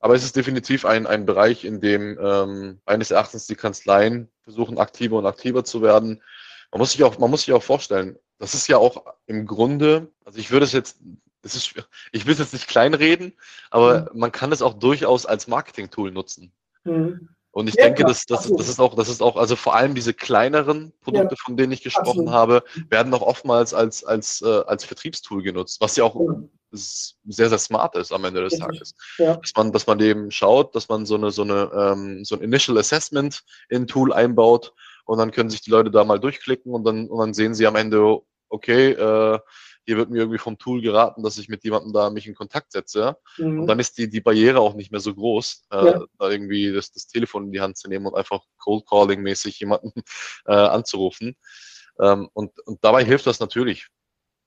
Aber es ist definitiv ein, ein Bereich, in dem ähm, eines Erachtens die Kanzleien versuchen, aktiver und aktiver zu werden. Man muss sich auch, man muss sich auch vorstellen, das ist ja auch im Grunde, also ich würde es jetzt, das ist, ich will es jetzt nicht kleinreden, aber mhm. man kann es auch durchaus als Marketing-Tool nutzen. Mhm. Und ich ja, denke, dass, dass, das ist auch, das ist auch, also vor allem diese kleineren Produkte, ja, von denen ich gesprochen absolut. habe, werden auch oftmals als, als, äh, als Vertriebstool genutzt, was ja auch ja. sehr, sehr smart ist am Ende des Tages. Dass man, dass man eben schaut, dass man so eine, so eine, ähm, so ein Initial Assessment in Tool einbaut und dann können sich die Leute da mal durchklicken und dann, und dann sehen sie am Ende, okay, äh, hier wird mir irgendwie vom Tool geraten, dass ich mit jemandem da mich in Kontakt setze. Mhm. Und dann ist die, die Barriere auch nicht mehr so groß, äh, ja. da irgendwie das, das Telefon in die Hand zu nehmen und einfach Cold Calling-mäßig jemanden äh, anzurufen. Ähm, und, und dabei hilft das natürlich.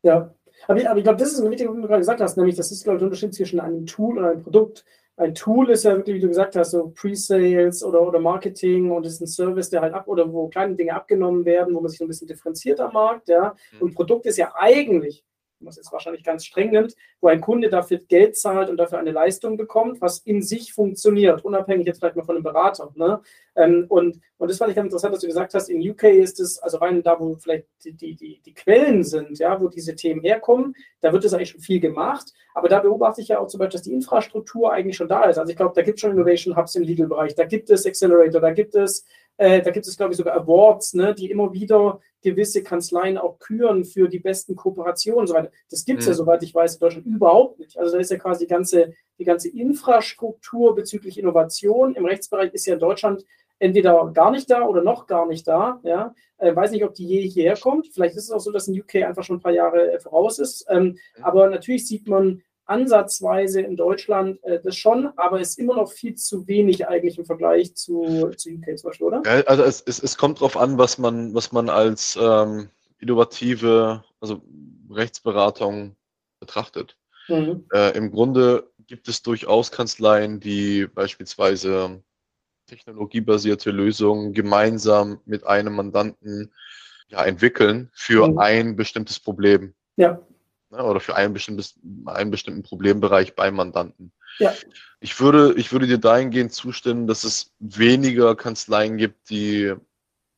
Ja, aber ich, aber ich glaube, das ist ein wichtiger, was du gerade gesagt hast, nämlich das ist, glaube ich, der Unterschied zwischen einem Tool und einem Produkt. Ein Tool ist ja wirklich, wie du gesagt hast, so Pre-Sales oder, oder Marketing und ist ein Service, der halt ab oder wo kleine Dinge abgenommen werden, wo man sich so ein bisschen differenziert am Markt, ja. Mhm. Und Produkt ist ja eigentlich was jetzt wahrscheinlich ganz streng nimmt, wo ein Kunde dafür Geld zahlt und dafür eine Leistung bekommt, was in sich funktioniert, unabhängig jetzt vielleicht mal von einem Berater. Ne? Ähm, und, und das fand ich ganz interessant, dass du gesagt hast, in UK ist es, also rein da, wo vielleicht die, die, die, die Quellen sind, ja, wo diese Themen herkommen, da wird es eigentlich schon viel gemacht. Aber da beobachte ich ja auch zum Beispiel, dass die Infrastruktur eigentlich schon da ist. Also ich glaube, da gibt es schon Innovation Hubs im Legal-Bereich, da gibt es Accelerator, da gibt es äh, da gibt es, glaube ich, sogar Awards, ne, die immer wieder gewisse Kanzleien auch küren für die besten Kooperationen und so weiter. Das gibt es mhm. ja, soweit ich weiß, in Deutschland überhaupt nicht. Also da ist ja quasi die ganze, die ganze Infrastruktur bezüglich Innovation im Rechtsbereich ist ja in Deutschland entweder gar nicht da oder noch gar nicht da. Ja, äh, weiß nicht, ob die je hierher kommt. Vielleicht ist es auch so, dass in UK einfach schon ein paar Jahre äh, voraus ist. Ähm, mhm. Aber natürlich sieht man ansatzweise in Deutschland äh, das schon, aber es ist immer noch viel zu wenig eigentlich im Vergleich zu, zu UK zum Beispiel, oder? Also es, es, es kommt darauf an, was man, was man als ähm, innovative, also Rechtsberatung betrachtet. Mhm. Äh, Im Grunde gibt es durchaus Kanzleien, die beispielsweise technologiebasierte Lösungen gemeinsam mit einem Mandanten ja, entwickeln für mhm. ein bestimmtes Problem. Ja ne, oder für ein bestimmtes, einen bestimmten Problembereich beim Mandanten. Ja. Ich würde, ich würde dir dahingehend zustimmen, dass es weniger Kanzleien gibt, die,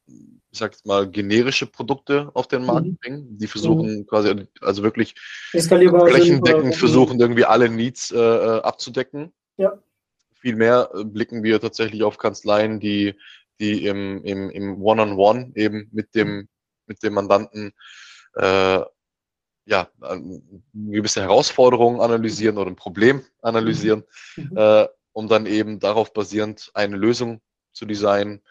ich sag mal, generische Produkte auf den Markt mhm. bringen. Die versuchen mhm. quasi, also wirklich flächendeckend versuchen, irgendwie alle Needs äh, äh, abzudecken. Ja. Vielmehr blicken wir tatsächlich auf Kanzleien, die, die im, im, im One-on-One -on -One eben mit dem, mit dem Mandanten äh, ja, eine gewisse Herausforderung analysieren oder ein Problem analysieren, mhm. äh, um dann eben darauf basierend eine Lösung zu designen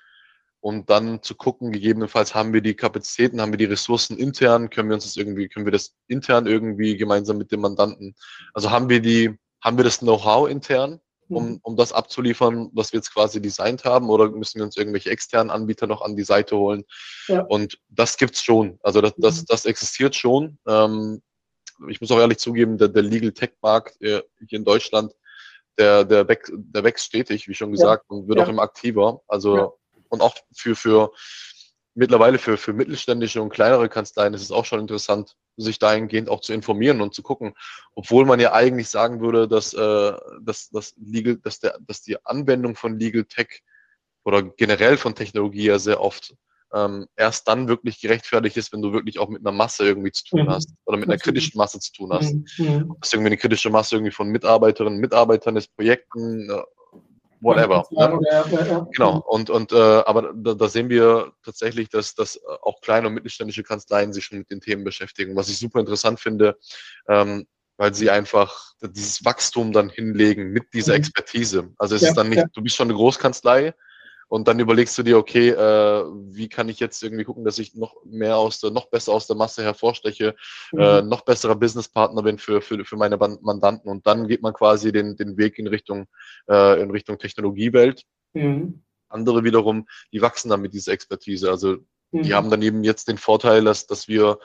und dann zu gucken, gegebenenfalls haben wir die Kapazitäten, haben wir die Ressourcen intern, können wir uns das irgendwie, können wir das intern irgendwie gemeinsam mit dem Mandanten, also haben wir die, haben wir das Know-how intern, um, mhm. um das abzuliefern, was wir jetzt quasi designt haben, oder müssen wir uns irgendwelche externen Anbieter noch an die Seite holen? Ja. Und das gibt's schon. Also das, das, mhm. das existiert schon. Ähm, ich muss auch ehrlich zugeben, der, der Legal Tech Markt äh, hier in Deutschland, der, der, wächst, der wächst stetig, wie schon gesagt, ja. und wird ja. auch immer aktiver. Also und auch für, für mittlerweile für, für mittelständische und kleinere Kanzleien ist es auch schon interessant, sich dahingehend auch zu informieren und zu gucken. Obwohl man ja eigentlich sagen würde, dass, äh, dass, dass, Legal, dass, der, dass die Anwendung von Legal Tech oder generell von Technologie ja sehr oft ähm, erst dann wirklich gerechtfertigt ist, wenn du wirklich auch mit einer Masse irgendwie zu tun mhm. hast oder mit einer kritischen Masse zu tun hast. Mhm. mhm. Ob das irgendwie eine kritische Masse irgendwie von Mitarbeiterinnen, Mitarbeitern ist, Projekten, äh, whatever. Ja, ja, ja. Genau. Und, und äh, aber da, da, sehen wir tatsächlich, dass, dass auch kleine und mittelständische Kanzleien sich schon mit den Themen beschäftigen. Was ich super interessant finde, ähm, weil sie einfach dieses Wachstum dann hinlegen mit dieser mhm. Expertise. Also es ist dann nicht, du bist schon eine Großkanzlei Und dann überlegst du dir, okay, äh, wie kann ich jetzt irgendwie gucken, dass ich noch mehr aus der, noch besser aus der Masse hervorsteche, mhm. äh, noch besserer Businesspartner bin für, für, für meine Mandanten. Und dann geht man quasi den, den Weg in Richtung, äh, in Richtung Technologiewelt. Mhm. Andere wiederum, die wachsen dann mit dieser Expertise. Also die mhm. haben dann eben jetzt den Vorteil, dass, dass wir,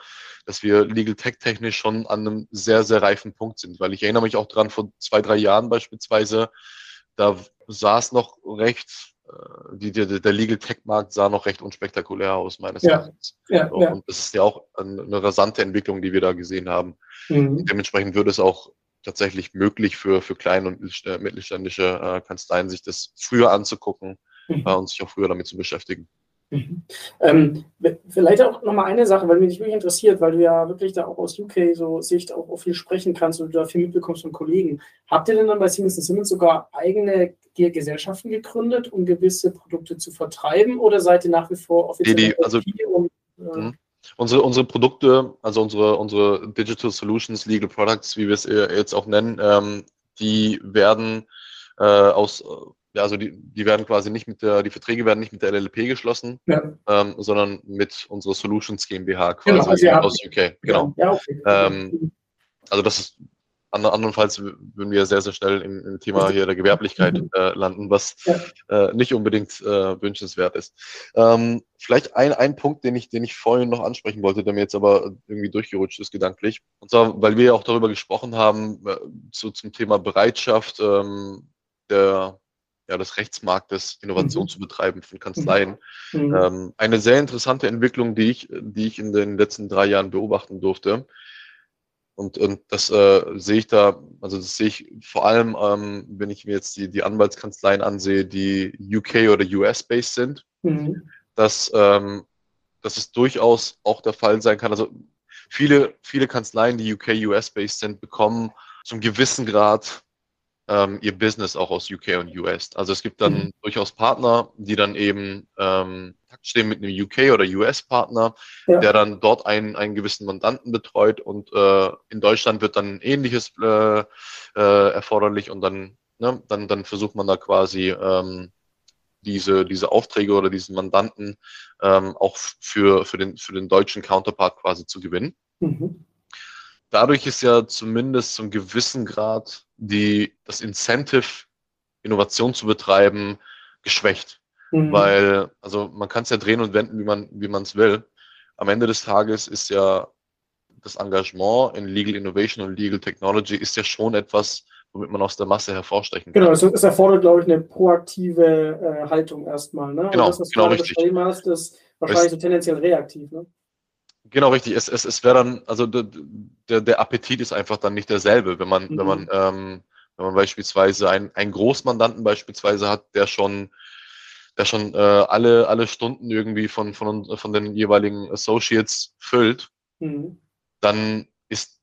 dass wir Legal Tech technisch schon an einem sehr, sehr reifen Punkt sind. Weil ich erinnere mich auch dran, vor zwei, drei Jahren beispielsweise, da sah es noch recht äh, die, die, der Legal Tech Markt sah noch recht unspektakulär aus, meines ja. Erachtens. Ja, so, ja. Und das ist ja auch eine rasante Entwicklung, die wir da gesehen haben. Mhm. Dementsprechend würde es auch tatsächlich möglich für, für kleine und mittelständische äh, Kanzleien, sich das früher anzugucken mhm. äh, und sich auch früher damit zu beschäftigen. Mhm. Ähm, vielleicht auch nochmal eine Sache, weil mich wirklich interessiert, weil du ja wirklich da auch aus UK so Sicht auch, auch viel sprechen kannst und du da viel mitbekommst von Kollegen. Habt ihr denn dann bei Siemens Siemens sogar eigene Gesellschaften gegründet, um gewisse Produkte zu vertreiben oder seid ihr nach wie vor offiziell die, die, also, und, äh, mhm. unsere, unsere Produkte, also unsere, unsere Digital Solutions, Legal Products, wie wir es jetzt auch nennen, ähm, die werden äh, aus ja, also die, die werden quasi nicht mit der, die Verträge werden nicht mit der LLP geschlossen, ja. ähm, sondern mit unserer Solutions GmbH quasi genau, also ja. aus UK. Genau. Ja, okay. ähm, also das ist andernfalls würden wir sehr, sehr schnell im, im Thema hier der Gewerblichkeit mhm. äh, landen, was ja. äh, nicht unbedingt äh, wünschenswert ist. Ähm, vielleicht ein, ein Punkt, den ich, den ich vorhin noch ansprechen wollte, der mir jetzt aber irgendwie durchgerutscht ist gedanklich. Und zwar, weil wir ja auch darüber gesprochen haben, äh, zu, zum Thema Bereitschaft ähm, der ja, des Rechtsmarktes Innovation mhm. zu betreiben von Kanzleien. Mhm. Ähm, eine sehr interessante Entwicklung, die ich, die ich in den letzten drei Jahren beobachten durfte. Und, und das äh, sehe ich da, also das sehe ich vor allem, ähm, wenn ich mir jetzt die, die Anwaltskanzleien ansehe, die UK oder US-based sind, mhm. dass, ähm, dass es durchaus auch der Fall sein kann. Also viele, viele Kanzleien, die UK, US-based sind, bekommen zum gewissen Grad ähm, ihr Business auch aus UK und US. Also es gibt dann mhm. durchaus Partner, die dann eben ähm, stehen mit einem UK oder US-Partner, ja. der dann dort einen, einen gewissen Mandanten betreut und äh, in Deutschland wird dann ähnliches äh, äh, erforderlich und dann, ne, dann, dann versucht man da quasi ähm, diese, diese Aufträge oder diesen Mandanten ähm, auch für, für, den, für den deutschen Counterpart quasi zu gewinnen. Mhm. Dadurch ist ja zumindest zum gewissen Grad die, das Incentive, Innovation zu betreiben, geschwächt. Mhm. Weil, also man kann es ja drehen und wenden, wie man wie man es will. Am Ende des Tages ist ja das Engagement in Legal Innovation und Legal Technology ist ja schon etwas, womit man aus der Masse hervorstechen kann. Genau, es, es erfordert, glaube ich, eine proaktive äh, Haltung erstmal. Ne? Genau, das, was genau, du richtig. hast, ist wahrscheinlich so tendenziell reaktiv. Ne? Genau, richtig. Es, es, es wäre dann, also der, der Appetit ist einfach dann nicht derselbe, wenn man, mhm. wenn man, ähm, wenn man beispielsweise einen, einen Großmandanten beispielsweise hat, der schon, der schon äh, alle, alle Stunden irgendwie von, von, von den jeweiligen Associates füllt, mhm. dann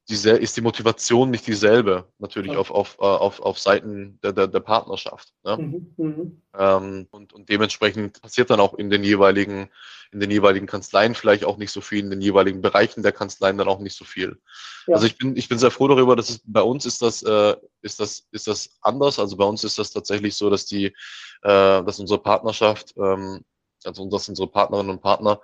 diese, ist die Motivation nicht dieselbe, natürlich ja. auf, auf, äh, auf, auf Seiten der, der, der Partnerschaft. Ne? Mhm, mhm. Ähm, und, und dementsprechend passiert dann auch in den jeweiligen, in den jeweiligen Kanzleien vielleicht auch nicht so viel, in den jeweiligen Bereichen der Kanzleien dann auch nicht so viel. Ja. Also ich bin, ich bin sehr froh darüber, dass es bei uns ist das, äh, ist das, ist das anders. Also bei uns ist das tatsächlich so, dass die, äh, dass unsere Partnerschaft, ähm, also dass unsere Partnerinnen und Partner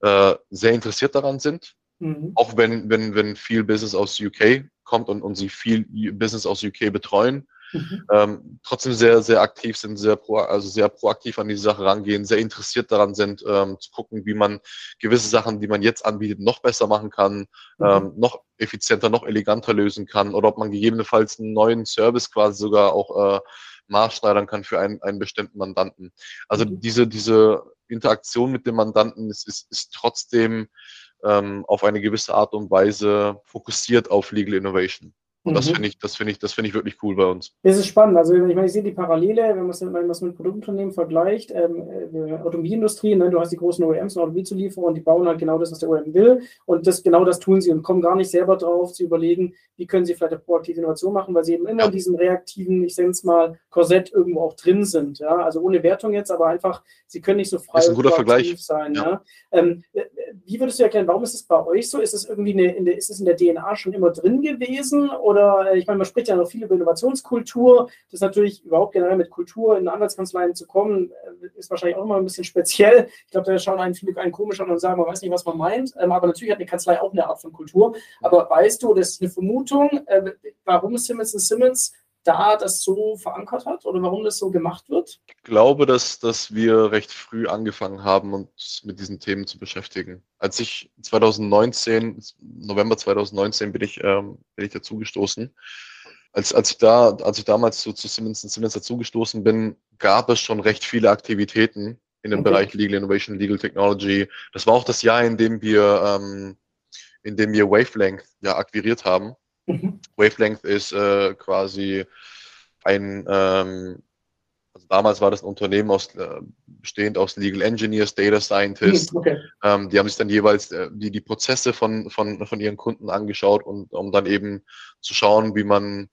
äh, sehr interessiert daran sind, Mhm. Auch wenn, wenn, wenn viel Business aus UK kommt und, und sie viel Business aus UK betreuen, mhm. ähm, trotzdem sehr, sehr aktiv sind, sehr pro, also sehr proaktiv an die Sache rangehen, sehr interessiert daran sind, ähm, zu gucken, wie man gewisse Sachen, die man jetzt anbietet, noch besser machen kann, mhm. ähm, noch effizienter, noch eleganter lösen kann oder ob man gegebenenfalls einen neuen Service quasi sogar auch äh, maßschneidern kann für einen, einen bestimmten Mandanten. Also mhm. diese, diese Interaktion mit dem Mandanten ist, ist, ist trotzdem ähm, auf eine gewisse Art und Weise fokussiert auf Legal Innovation. Und mhm. das finde ich, das finde ich, das finde ich wirklich cool bei uns. Das ist spannend. Also ich meine, ich sehe die Parallele, wenn man es mit, mit Produktunternehmen vergleicht, ähm, äh, Automobilindustrie, ne, du hast die großen OEMs und Automobilzulieferer und die bauen halt genau das, was der OEM will. Und das genau das tun sie und kommen gar nicht selber drauf zu überlegen, wie können sie vielleicht eine proaktive Innovation machen, weil sie eben immer ja. in diesem reaktiven, ich nenne es mal, Korsett irgendwo auch drin sind. Ja? Also ohne Wertung jetzt, aber einfach, sie können nicht so frei ist ein guter Vergleich. sein. Ja. ja? Ähm, äh, wie würdest du erklären, warum ist es bei euch so? Ist es irgendwie eine, in der, ist es in der DNA schon immer drin gewesen? Oder oder äh, ich meine, man spricht ja noch viel über Innovationskultur. Das ist natürlich überhaupt generell mit Kultur in Anwaltskanzleien zu kommen, äh, ist wahrscheinlich auch immer ein bisschen speziell. Ich glaube, da schauen einen viele einen komisch an und sagen, man weiß nicht, was man meint. Ähm, aber natürlich hat eine Kanzlei auch eine Art von Kultur. Aber weißt du, das ist eine Vermutung, äh, warum Simmons Simmons da das so verankert hat oder warum das so gemacht wird? Ich glaube, dass, dass wir recht früh angefangen haben, uns mit diesen Themen zu beschäftigen. Als ich 2019, November 2019 bin ich, ähm, bin ich dazugestoßen. Als, als, ich da, als ich damals zu, zu Siemens Siemens dazugestoßen bin, gab es schon recht viele Aktivitäten in dem okay. Bereich Legal Innovation, Legal Technology. Das war auch das Jahr, in dem wir, ähm, in dem wir Wavelength ja akquiriert haben. Mhm. Wavelength ist äh, quasi ein, ähm, also damals war das ein Unternehmen aus, äh, bestehend aus Legal Engineers, Data Scientists. Mhm, okay. Ähm, die haben sich dann jeweils äh, die, die Prozesse von, von, von ihren Kunden angeschaut und um dann eben zu schauen, wie man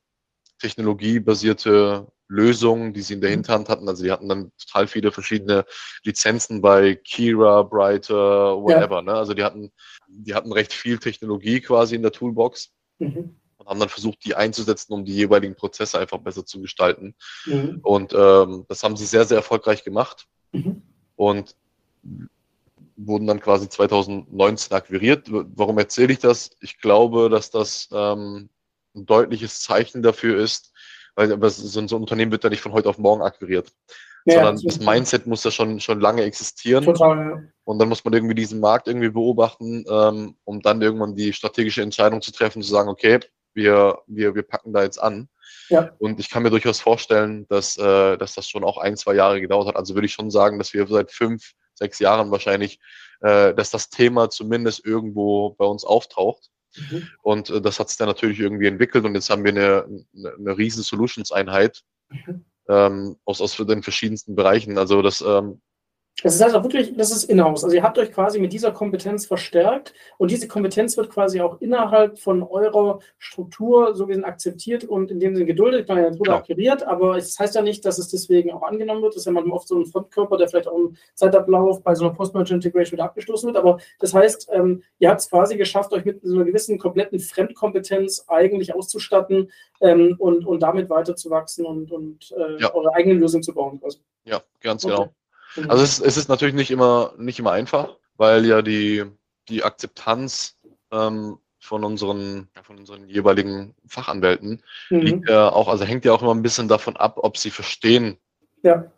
technologiebasierte Lösungen, die sie in der mhm. Hinterhand hatten. Also die hatten dann total viele verschiedene Lizenzen bei Kira, Brighter, whatever. Ja. Ne? Also die hatten, die hatten recht viel Technologie quasi in der Toolbox. Mhm und haben dann versucht, die einzusetzen, um die jeweiligen Prozesse einfach besser zu gestalten. Mhm. Und ähm, das haben sie sehr, sehr erfolgreich gemacht mhm. und wurden dann quasi 2019 akquiriert. Warum erzähle ich das? Ich glaube, dass das ähm, ein deutliches Zeichen dafür ist, weil so ein, so ein Unternehmen wird ja nicht von heute auf morgen akquiriert. Ja, sondern das Mindset muss ja schon, schon lange existieren. Total, ja. Und dann muss man irgendwie diesen Markt irgendwie beobachten, ähm, um dann irgendwann die strategische Entscheidung zu treffen, zu sagen, okay, wir, wir, wir packen da jetzt an. Ja. Und ich kann mir durchaus vorstellen, dass, äh, dass das schon auch ein, zwei Jahre gedauert hat. Also würde ich schon sagen, dass wir seit fünf, sechs Jahren wahrscheinlich, äh, dass das Thema zumindest irgendwo bei uns auftaucht. Mhm. Und äh, das hat sich dann natürlich irgendwie entwickelt und jetzt haben wir eine, eine, eine riesen Solutions-Einheit mhm. ähm, aus, aus den verschiedensten Bereichen. Also das ähm, das ist also wirklich, das ist in-house. Also ihr habt euch quasi mit dieser Kompetenz verstärkt und diese Kompetenz wird quasi auch innerhalb von eurer Struktur so gesehen akzeptiert und in dem Sinne geduldet. Meine, jetzt wurde akquiriert, aber es das heißt ja nicht, dass es deswegen auch angenommen wird. Das ist ja manchmal oft so ein Frontkörper, der vielleicht auch im Zeitablauf bei so einer Post-Merge-Integration wieder abgestoßen wird. Aber das heißt, ähm, ihr habt es quasi geschafft, euch mit so einer gewissen kompletten Fremdkompetenz eigentlich auszustatten ähm, und, und damit weiterzuwachsen und, und äh, ja. eure eigene Lösung zu bauen. Also. Ja, ganz okay. genau. Also es, es, ist natürlich nicht immer, nicht immer einfach, weil ja die, die Akzeptanz ähm, von unseren, von unseren jeweiligen Fachanwälten mhm. liegt ja auch, also hängt ja auch immer ein bisschen davon ab, ob sie verstehen, ja.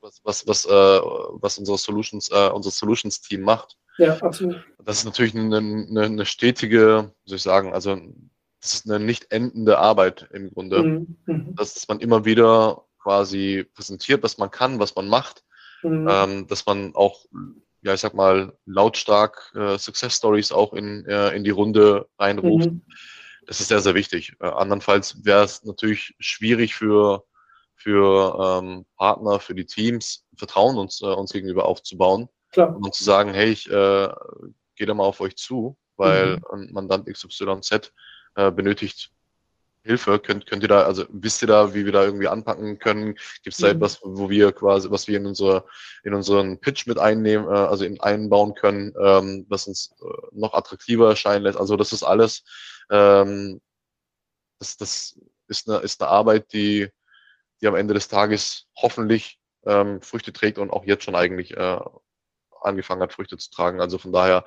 was, was, was, äh, was unser Solutions, äh, unser Solutions-Team macht. Ja, absolut. Das ist natürlich eine, eine, eine stetige, soll ich sagen, also das ist eine nicht endende Arbeit im Grunde. Mhm. Mhm. Dass man immer wieder quasi präsentiert, was man kann, was man macht mhm. ähm, dass man auch, ja, ich sag mal, lautstark äh, Success Stories auch in, äh, in die Runde reinruft. Mhm. Das ist sehr, sehr wichtig. Äh, andernfalls wäre es natürlich schwierig für, für ähm, Partner, für die Teams, Vertrauen uns, äh, uns gegenüber aufzubauen. Klar. Und zu sagen, hey, ich äh, gehe da mal auf euch zu, weil mhm. Mandant XYZ äh, benötigt Hilfe? Könnt, könnt ihr da, also wisst ihr da, wie wir da irgendwie anpacken können? Gibt es da mhm. etwas, wo wir quasi, was wir in unsere, in unseren Pitch mit einnehmen, äh, also in, einbauen können, ähm, was uns äh, noch attraktiver erscheinen lässt? Also das ist alles, ähm, das, das ist eine, ist eine Arbeit, die, die am Ende des Tages hoffentlich ähm, Früchte trägt und auch jetzt schon eigentlich äh, angefangen hat, Früchte zu tragen. Also von daher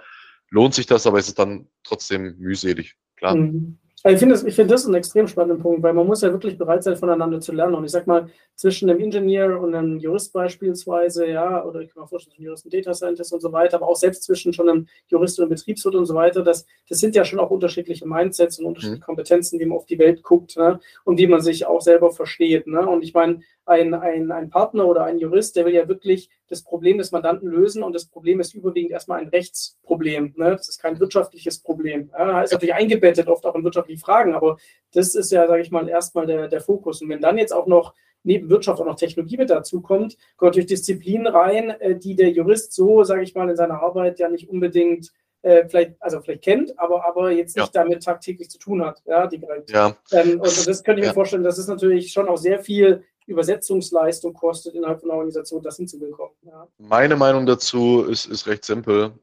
lohnt sich das, aber es ist dann trotzdem mühselig, klar. Mhm. Also ich finde das, find das einen extrem spannenden Punkt, weil man muss ja wirklich bereit sein, voneinander zu lernen. Und ich sag mal, zwischen einem Ingenieur und einem Jurist beispielsweise, ja, oder ich kann mir vorstellen, zwischen Jurist und Data Scientist und so weiter, aber auch selbst zwischen schon einem Jurist und einem Betriebswirt und so weiter, das, das sind ja schon auch unterschiedliche Mindsets und unterschiedliche mhm. Kompetenzen, wie man auf die Welt guckt ne? und wie man sich auch selber versteht. Ne? Und ich meine, ein, ein, ein Partner oder ein Jurist, der will ja wirklich das Problem des Mandanten lösen und das Problem ist überwiegend erstmal ein Rechtsproblem. Ne? Das ist kein wirtschaftliches Problem. Ja, ist natürlich eingebettet oft auch in wirtschaftliche Fragen, aber das ist ja, sage ich mal, erstmal der, der Fokus. Und wenn dann jetzt auch noch neben Wirtschaft auch noch Technologie mit dazu kommt, kommt natürlich Disziplinen rein, äh, die der Jurist so, sage ich mal, in seiner Arbeit ja nicht unbedingt äh, vielleicht, also vielleicht kennt, aber, aber jetzt nicht ja. damit tagtäglich zu tun hat, ja, direkt. Ja. Ähm, und das könnte ich mir vorstellen, das ist natürlich schon auch sehr viel Übersetzungsleistung kostet innerhalb von einer Organisation, das hinzubekommen. Ja. Meine Meinung dazu ist, ist recht simpel.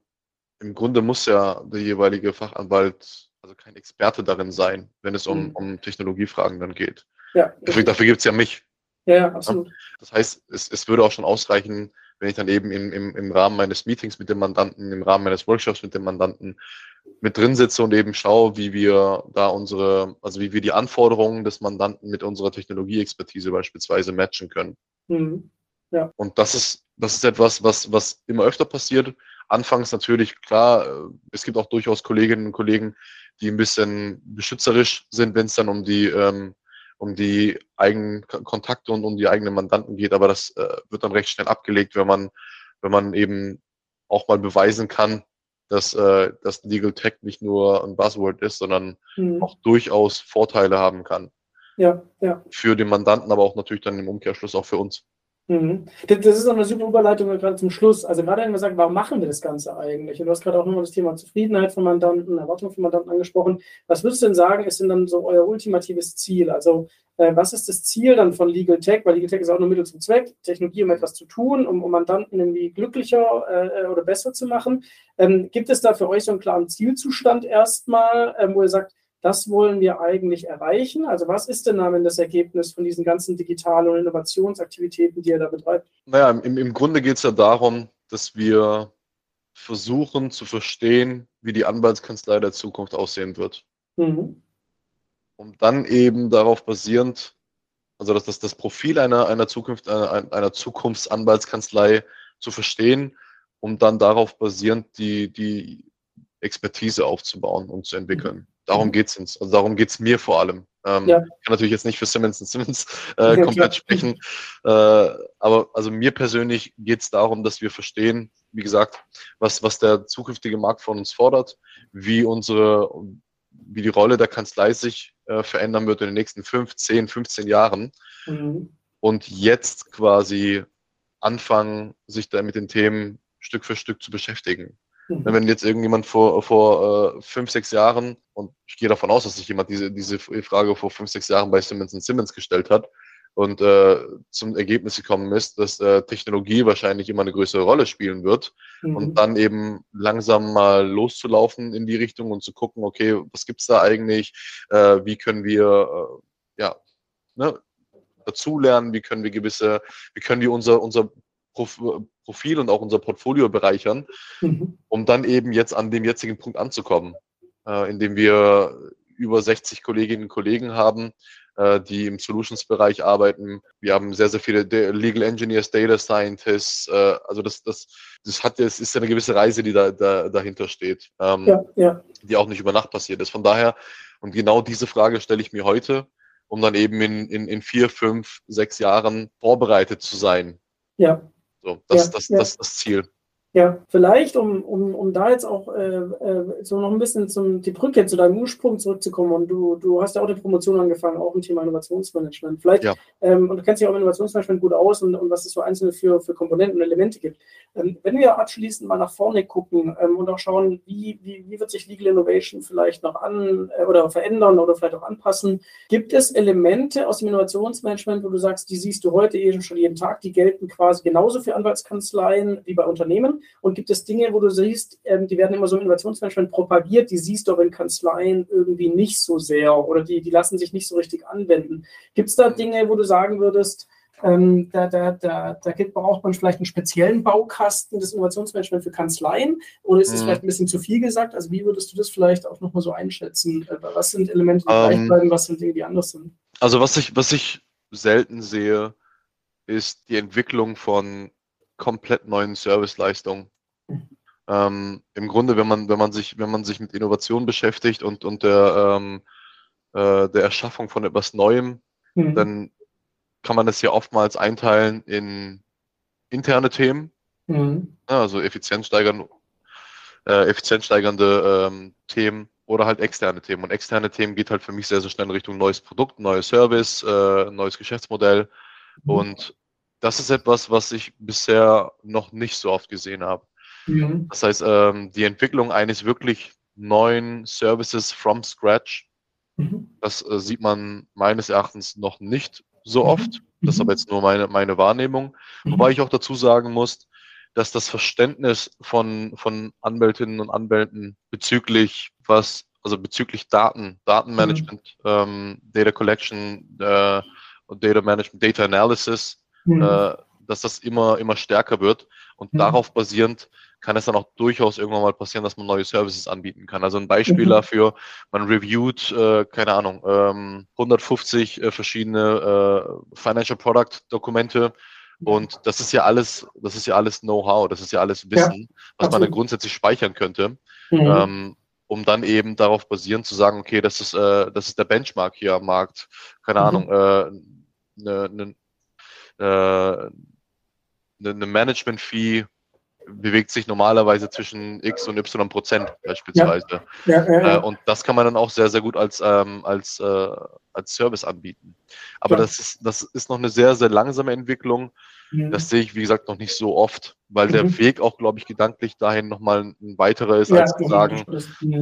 Im Grunde muss ja der jeweilige Fachanwalt also kein Experte darin sein, wenn es um, Mhm. um Technologiefragen dann geht. Ja, Dafür, dafür gibt es ja mich. ja, ja, absolut. Das heißt, es, es würde auch schon ausreichen, wenn ich dann eben im, im, im Rahmen meines Meetings mit dem Mandanten, im Rahmen meines Workshops mit dem Mandanten mit drin sitze und eben schaue, wie wir da unsere, also wie wir die Anforderungen des Mandanten mit unserer Technologieexpertise beispielsweise matchen können. Mhm. Und das ist, das ist etwas, was, was immer öfter passiert. Anfangs natürlich, klar, äh, es gibt auch durchaus Kolleginnen und Kollegen, die ein bisschen beschützerisch sind, wenn es dann um die, ähm, um die eigenen Kontakte und um die eigenen Mandanten geht, aber das äh, wird dann recht schnell abgelegt, wenn man, wenn man eben auch mal beweisen kann, dass, äh, dass Legal Tech nicht nur ein Buzzword ist, sondern Mhm. auch durchaus Vorteile haben kann. Ja, ja. Für den Mandanten, aber auch natürlich dann im Umkehrschluss auch für uns. Mhm. Das, ist noch eine super Überleitung gerade zum Schluss. Also gerade wenn wir sagen, warum machen wir das Ganze eigentlich? Und du hast gerade auch nochmal das Thema Zufriedenheit von Mandanten, Erwartung von Mandanten angesprochen. Was würdest du denn sagen, ist denn dann so euer ultimatives Ziel? Also äh, was ist das Ziel dann von Legal Tech? Weil Legal Tech ist auch nur Mittel zum Zweck, Technologie, um etwas zu tun, um, um Mandanten irgendwie glücklicher äh, oder besser zu machen. Ähm, gibt es da für euch so einen klaren Zielzustand erstmal, ähm, wo ihr sagt, das wollen wir eigentlich erreichen? Also was ist denn dann das Ergebnis von diesen ganzen digitalen und Innovationsaktivitäten, die ihr da betreibt? Naja, im, im Grunde geht es ja darum, dass wir versuchen zu verstehen, wie die Anwaltskanzlei der Zukunft aussehen wird. Mhm. Um dann eben darauf basierend, also das, das, das Profil einer, einer, Zukunft, einer, einer Zukunftsanwaltskanzlei zu verstehen, um dann darauf basierend die, die Expertise aufzubauen und zu entwickeln. Darum Mhm. geht's uns. Also darum geht's mir vor allem. Ähm, Ja. Ich kann natürlich jetzt nicht für Simmons Simmons äh, Ja, komplett klar. sprechen, äh, aber also mir persönlich geht's darum, dass wir verstehen, wie gesagt, was, was der zukünftige Markt von uns fordert, wie unsere, wie die Rolle der Kanzlei sich äh, verändern wird in den nächsten fünf, zehn, 15 Jahren Mhm. und jetzt quasi anfangen, sich da mit den Themen Stück für Stück zu beschäftigen. Mhm. Wenn jetzt irgendjemand vor, vor äh, fünf, sechs Jahren, und ich gehe davon aus, dass sich jemand diese, diese Frage vor fünf, sechs Jahren bei Simmons Simmons gestellt hat und äh, zum Ergebnis gekommen ist, dass äh, Technologie wahrscheinlich immer eine größere Rolle spielen wird Mhm. und dann eben langsam mal loszulaufen in die Richtung und zu gucken, okay, was gibt's da eigentlich, äh, wie können wir äh, ja, ne, dazulernen, wie können wir gewisse, wie können wir unser, unser Prof Profil und auch unser Portfolio bereichern, Mhm. um dann eben jetzt an dem jetzigen Punkt anzukommen, äh, indem wir über 60 Kolleginnen und Kollegen haben, äh, die im Solutions-Bereich arbeiten. Wir haben sehr, sehr viele Legal Engineers, Data Scientists. Äh, also das, das, das hat, es ist eine gewisse Reise, die da, da dahinter steht, ähm, Ja, ja. die auch nicht über Nacht passiert ist. Von daher, und genau diese Frage stelle ich mir heute, um dann eben in, in, in vier, fünf, sechs Jahren vorbereitet zu sein. Ja, So, das, Ja, das, das ist das Ziel. Ja, vielleicht, um, um, um da jetzt auch äh, äh, so noch ein bisschen zum, die Brücke zu deinem Ursprung zurückzukommen. Und du, du hast ja auch die Promotion angefangen, auch im Thema Innovationsmanagement. Vielleicht, Ja. ähm, und du kennst dich auch im Innovationsmanagement gut aus und, und was es so einzelne für, für Komponenten und Elemente gibt. Ähm, wenn wir abschließend mal nach vorne gucken ähm, und auch schauen, wie, wie, wie wird sich Legal Innovation vielleicht noch an äh, oder verändern oder vielleicht auch anpassen, gibt es Elemente aus dem Innovationsmanagement, wo du sagst, die siehst du heute eh schon jeden Tag, die gelten quasi genauso für Anwaltskanzleien wie bei Unternehmen? Und gibt es Dinge, wo du siehst, ähm, die werden immer so im Innovationsmanagement propagiert, die siehst du aber in Kanzleien irgendwie nicht so sehr oder die, die lassen sich nicht so richtig anwenden? Gibt es da Dinge, wo du sagen würdest, ähm, da, da, da, da braucht man vielleicht einen speziellen Baukasten des Innovationsmanagements für Kanzleien? Oder ist es Mhm. vielleicht ein bisschen zu viel gesagt? Also wie würdest du das vielleicht auch nochmal so einschätzen? Äh, Was sind Elemente, die Ähm, gleich bleiben, was sind Dinge, die anders sind? Also was ich, was ich selten sehe, ist die Entwicklung von komplett neuen Serviceleistungen. Ähm, Im Grunde, wenn man, wenn man sich, wenn man sich mit Innovation beschäftigt und, und der, ähm, äh, der Erschaffung von etwas Neuem, Mhm. dann kann man das ja oftmals einteilen in interne Themen, Mhm. also effizienzsteigern, äh, effizienzsteigernde ähm, Themen oder halt externe Themen. Und externe Themen geht halt für mich sehr, sehr schnell in Richtung neues Produkt, neues Service, äh, neues Geschäftsmodell. Mhm. Und das ist etwas, was ich bisher noch nicht so oft gesehen habe. Mhm. Das heißt, ähm, die Entwicklung eines wirklich neuen Services from scratch, Mhm. das äh, sieht man meines Erachtens noch nicht so Mhm. oft. Das ist Mhm. aber jetzt nur meine, meine Wahrnehmung. Wobei ich auch dazu sagen muss, dass das Verständnis von, von Anwältinnen und Anwälten bezüglich was, also bezüglich Daten, Datenmanagement, mhm. ähm, Data Collection, äh, Data Management, Data Analysis, mhm. äh, dass das immer, immer stärker wird und mhm. darauf basierend kann es dann auch durchaus irgendwann mal passieren, dass man neue Services anbieten kann. Also ein Beispiel mhm. dafür, man reviewt, äh, keine Ahnung, ähm, 150 äh, verschiedene äh, Financial Product Dokumente und das ist ja alles, das ist ja alles Know-how, das ist ja alles Wissen, ja, was man dann grundsätzlich speichern könnte, mhm. ähm, um dann eben darauf basierend zu sagen, okay, das ist, äh, das ist der Benchmark hier am Markt, keine mhm. Ahnung, eine, eine, äh, eine Management-Fee bewegt sich normalerweise zwischen x und y Prozent beispielsweise. Ja. Ja, ja, äh, und das kann man dann auch sehr, sehr gut als, ähm, als, äh, als Service anbieten. Aber das, ist, das ist noch eine sehr, sehr langsame Entwicklung. Das sehe ich, wie gesagt, noch nicht so oft, weil mhm. der Weg auch, glaube ich, gedanklich dahin nochmal ein weiterer ist, als zu sagen,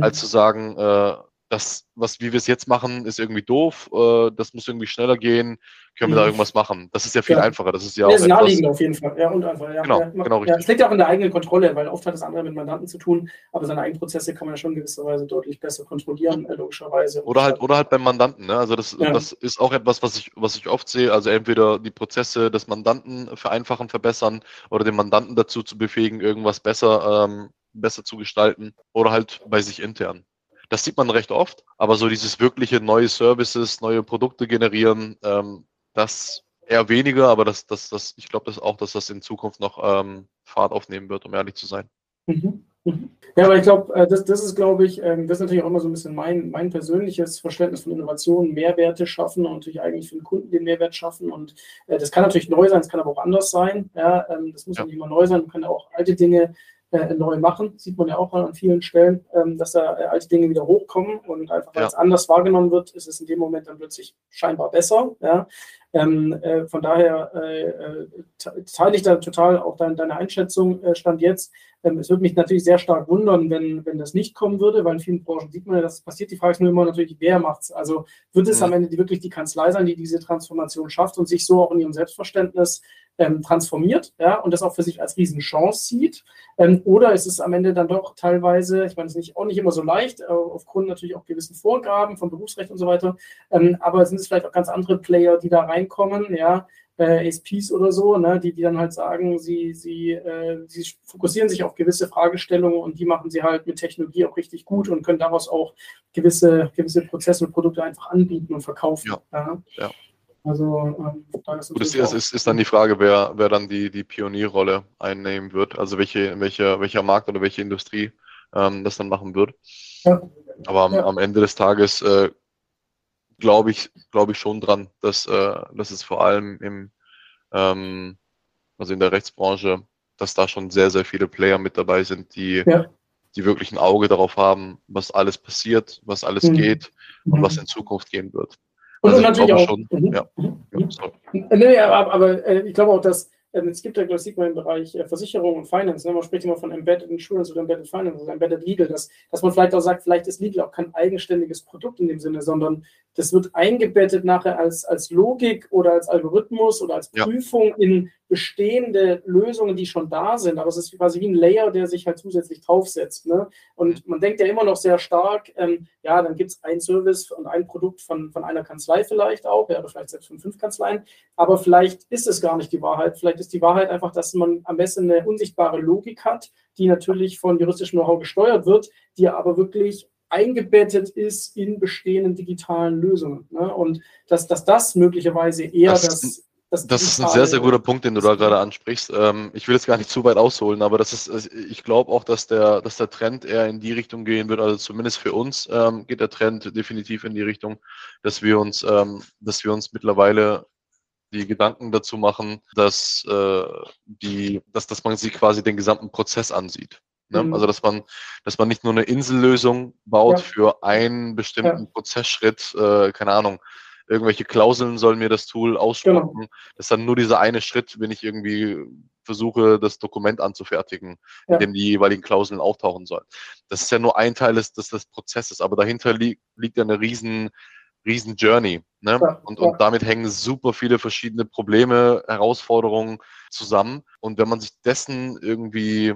als zu sagen, äh, das, was wie wir es jetzt machen, ist irgendwie doof, äh, das muss irgendwie schneller gehen, können wir da mhm. irgendwas machen? Das ist ja viel ja. einfacher. Das ist ja auch. Das ist naheliegend auf jeden Fall. Ja, und einfach. Ja. Genau, ja, genau ja, Es liegt ja auch in der eigenen Kontrolle, weil oft hat das andere mit Mandanten zu tun, aber seine eigenen Prozesse kann man ja schon in gewisser Weise deutlich besser kontrollieren, äh, logischerweise. Oder halt, oder halt beim Mandanten. Ne? Also das, das ist auch etwas, was ich, was ich oft sehe. Also entweder die Prozesse des Mandanten vereinfachen, verbessern oder den Mandanten dazu zu befähigen, irgendwas besser, ähm, besser zu gestalten oder halt bei sich intern. Das sieht man recht oft, aber so dieses wirkliche neue Services, neue Produkte generieren, ähm, das eher weniger, aber das, das, das, ich glaube das auch, dass das in Zukunft noch ähm, Fahrt aufnehmen wird, um ehrlich zu sein. Mhm. Mhm. Ja, aber ich glaube, äh, das, das ist, glaube ich, ähm, das ist natürlich auch immer so ein bisschen mein, mein persönliches Verständnis von Innovationen, Mehrwerte schaffen und natürlich eigentlich für den Kunden den Mehrwert schaffen. Und äh, das kann natürlich neu sein, es kann aber auch anders sein. Ja, ähm, das muss ja. nicht immer neu sein, man kann auch alte Dinge äh, neu machen. Sieht man ja auch an vielen Stellen, ähm, dass da äh, alte Dinge wieder hochkommen und einfach weil ja. es anders wahrgenommen wird, ist es in dem Moment dann plötzlich scheinbar besser. Ja? Ähm, äh, von daher äh, äh teile ich da total auch dein, deine Einschätzung, äh, Stand jetzt. Ähm, es würde mich natürlich sehr stark wundern, wenn, wenn das nicht kommen würde, weil in vielen Branchen sieht man ja, dass es passiert. Die Frage ist nur immer natürlich, wer macht es? Also wird es mhm. am Ende die, wirklich die Kanzlei sein, die diese Transformation schafft und sich so auch in ihrem Selbstverständnis ähm, transformiert ja, und das auch für sich als Riesenchance sieht? Ähm, oder ist es am Ende dann doch teilweise, ich meine, es ist nicht, auch nicht immer so leicht, äh, aufgrund natürlich auch gewissen Vorgaben von Berufsrecht und so weiter, ähm, aber sind es vielleicht auch ganz andere Player, die da reinkommen, ja, äh, ASPs oder so, ne, die, die dann halt sagen, sie, sie, äh, sie fokussieren sich auf gewisse Fragestellungen und die machen sie halt mit Technologie auch richtig gut und können daraus auch gewisse, gewisse Prozesse und Produkte einfach anbieten und verkaufen. Ja. ja. ja. Also ähm, da ist, Gut, ist, ist, ist dann die Frage, wer, wer dann die, die Pionierrolle einnehmen wird, also welche, welche, welcher Markt oder welche Industrie ähm, das dann machen wird. Ja. Aber am, ja. am Ende des Tages äh, glaube ich, glaube ich schon dran, dass, äh, dass es vor allem im, ähm, also in der Rechtsbranche, dass da schon sehr, sehr viele Player mit dabei sind, die, ja. die wirklich ein Auge darauf haben, was alles passiert, was alles mhm. geht und was mhm. in Zukunft gehen wird. Und, also natürlich auch. Schon, mhm. ja. Mhm. Ja, nee, aber, aber äh, ich glaube auch, dass ähm, es gibt ja, glaube ich, im Bereich äh, Versicherung und Finance. Ne? Man spricht immer von Embedded Insurance oder Embedded Finance, also Embedded Legal, dass, dass man vielleicht auch sagt, vielleicht ist Legal auch kein eigenständiges Produkt in dem Sinne, sondern das wird eingebettet nachher als, als Logik oder als Algorithmus oder als Prüfung ja. in bestehende Lösungen, die schon da sind. Aber es ist quasi wie ein Layer, der sich halt zusätzlich draufsetzt. Ne? Und man denkt ja immer noch sehr stark, ähm, ja, dann gibt es ein Service und ein Produkt von, von einer Kanzlei vielleicht auch, ja, oder vielleicht selbst von fünf Kanzleien. Aber vielleicht ist es gar nicht die Wahrheit. Vielleicht ist die Wahrheit einfach, dass man am besten eine unsichtbare Logik hat, die natürlich von juristischem Know-how gesteuert wird, die aber wirklich eingebettet ist in bestehenden digitalen Lösungen. Ne? Und dass, dass das möglicherweise eher das, das das, das ist ein sehr, sehr guter Punkt, den du da gerade ansprichst. Ähm, ich will jetzt gar nicht zu weit ausholen, aber das ist, ich glaube auch, dass der, dass der Trend eher in die Richtung gehen wird. Also zumindest für uns ähm, geht der Trend definitiv in die Richtung, dass wir uns, ähm, dass wir uns mittlerweile die Gedanken dazu machen, dass äh, die, dass, dass man sich quasi den gesamten Prozess ansieht. Ne? Mhm. Also dass man, dass man nicht nur eine Insellösung baut ja. für einen bestimmten ja. Prozessschritt, äh, keine Ahnung, irgendwelche Klauseln soll mir das Tool ausspucken. Genau. Das ist dann nur dieser eine Schritt, wenn ich irgendwie versuche, das Dokument anzufertigen, ja. in dem die jeweiligen Klauseln auftauchen sollen. Das ist ja nur ein Teil des, des, des Prozesses, aber dahinter li liegt ja eine riesen, riesen Journey. Ne? Ja, und, ja. und damit hängen super viele verschiedene Probleme, Herausforderungen zusammen. Und wenn man sich dessen irgendwie,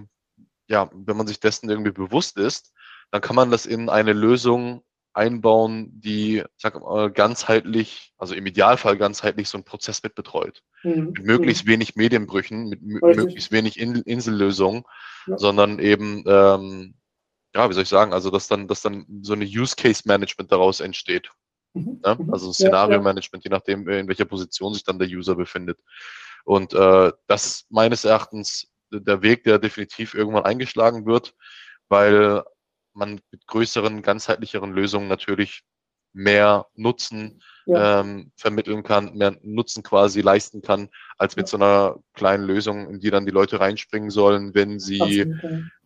ja, wenn man sich dessen irgendwie bewusst ist, dann kann man das in eine Lösung einbauen, die, sag mal, ganzheitlich, also im Idealfall ganzheitlich so einen Prozess mitbetreut. Mhm. Mit möglichst mhm. wenig Medienbrüchen, mit Richtig. möglichst wenig In Insellösungen, ja. sondern eben, ähm, ja, wie soll ich sagen, also dass dann, dass dann so eine Use Case Management daraus entsteht. Mhm. Ne? Also ein Szenario-Management, je nachdem, in welcher Position sich dann der User befindet. Und äh, das meines Erachtens der Weg, der definitiv irgendwann eingeschlagen wird, weil man mit größeren, ganzheitlicheren Lösungen natürlich mehr Nutzen ja. ähm, vermitteln kann, mehr Nutzen quasi leisten kann, als mit ja. so einer kleinen Lösung, in die dann die Leute reinspringen sollen, wenn sie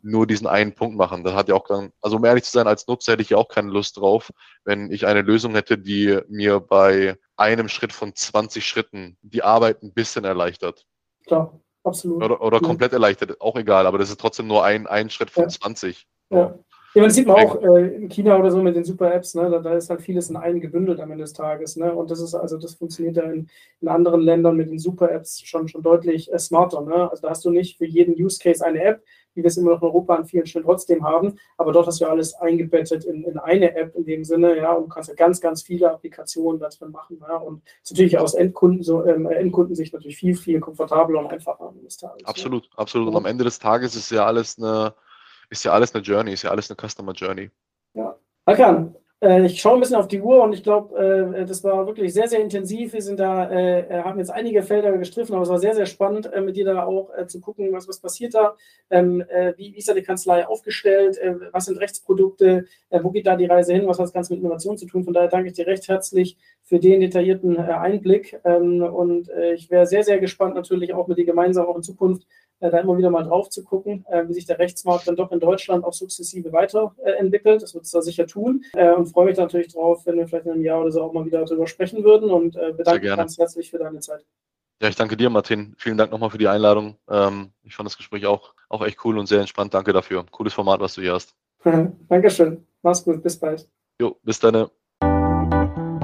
nur diesen einen Punkt machen. Das hat ja auch dann, also um ehrlich zu sein, als Nutzer hätte ich ja auch keine Lust drauf, wenn ich eine Lösung hätte, die mir bei einem Schritt von 20 Schritten die Arbeit ein bisschen erleichtert. Klar, absolut. Oder, oder komplett erleichtert, auch egal, aber das ist trotzdem nur ein, ein Schritt von ja. 20. Ja. Ja, das sieht man auch äh, in China oder so mit den Super-Apps, ne? Da, da, ist halt vieles in einen gebündelt am Ende des Tages. Ne? Und das ist also, das funktioniert ja in, in anderen Ländern mit den Super-Apps schon, schon deutlich äh, smarter. Ne? Also da hast du nicht für jeden Use Case eine App, wie wir es immer noch in Europa an vielen Stellen trotzdem haben, aber dort hast du ja alles eingebettet in, in eine App in dem Sinne, ja, und du kannst ja ganz, ganz viele Applikationen da drin machen. Ja? Und ist natürlich aus Endkunden, so, ähm, Endkundensicht natürlich viel, viel komfortabler und einfacher am Ende des Tages. Absolut, ja. absolut. Und am Ende des Tages ist ja alles eine ist ja alles eine Journey, ist ja alles eine Customer Journey. Ja. Hakan, äh, ich schaue ein bisschen auf die Uhr und ich glaube, äh, das war wirklich sehr, sehr intensiv. Wir sind da, äh, haben jetzt einige Felder gestriffen, aber es war sehr, sehr spannend, mit dir da auch zu gucken, was, was passiert da. Ähm, wie, ist da die Kanzlei aufgestellt? was sind Rechtsprodukte? wo geht da die Reise hin? Was hat das Ganze mit Innovation zu tun? Von daher danke ich dir recht herzlich für den detaillierten Einblick. Ähm, und ich wäre sehr, sehr gespannt, natürlich auch mit dir gemeinsam auch in Zukunft äh, da immer wieder mal drauf zu gucken, äh, wie sich der Rechtsmarkt dann doch in Deutschland auch sukzessive weiterentwickelt. Das wird es da sicher tun. Äh, und freue mich natürlich drauf, wenn wir vielleicht in einem Jahr oder so auch mal wieder darüber sprechen würden und bedanke mich ganz herzlich für deine Zeit. Ja, ich danke dir, Martin. Vielen Dank nochmal für die Einladung. Ähm, ich fand das Gespräch auch, auch echt cool und sehr entspannt. Danke dafür. Cooles Format, was du hier hast. Dankeschön. Mach's gut. Bis bald. Jo, bis dann.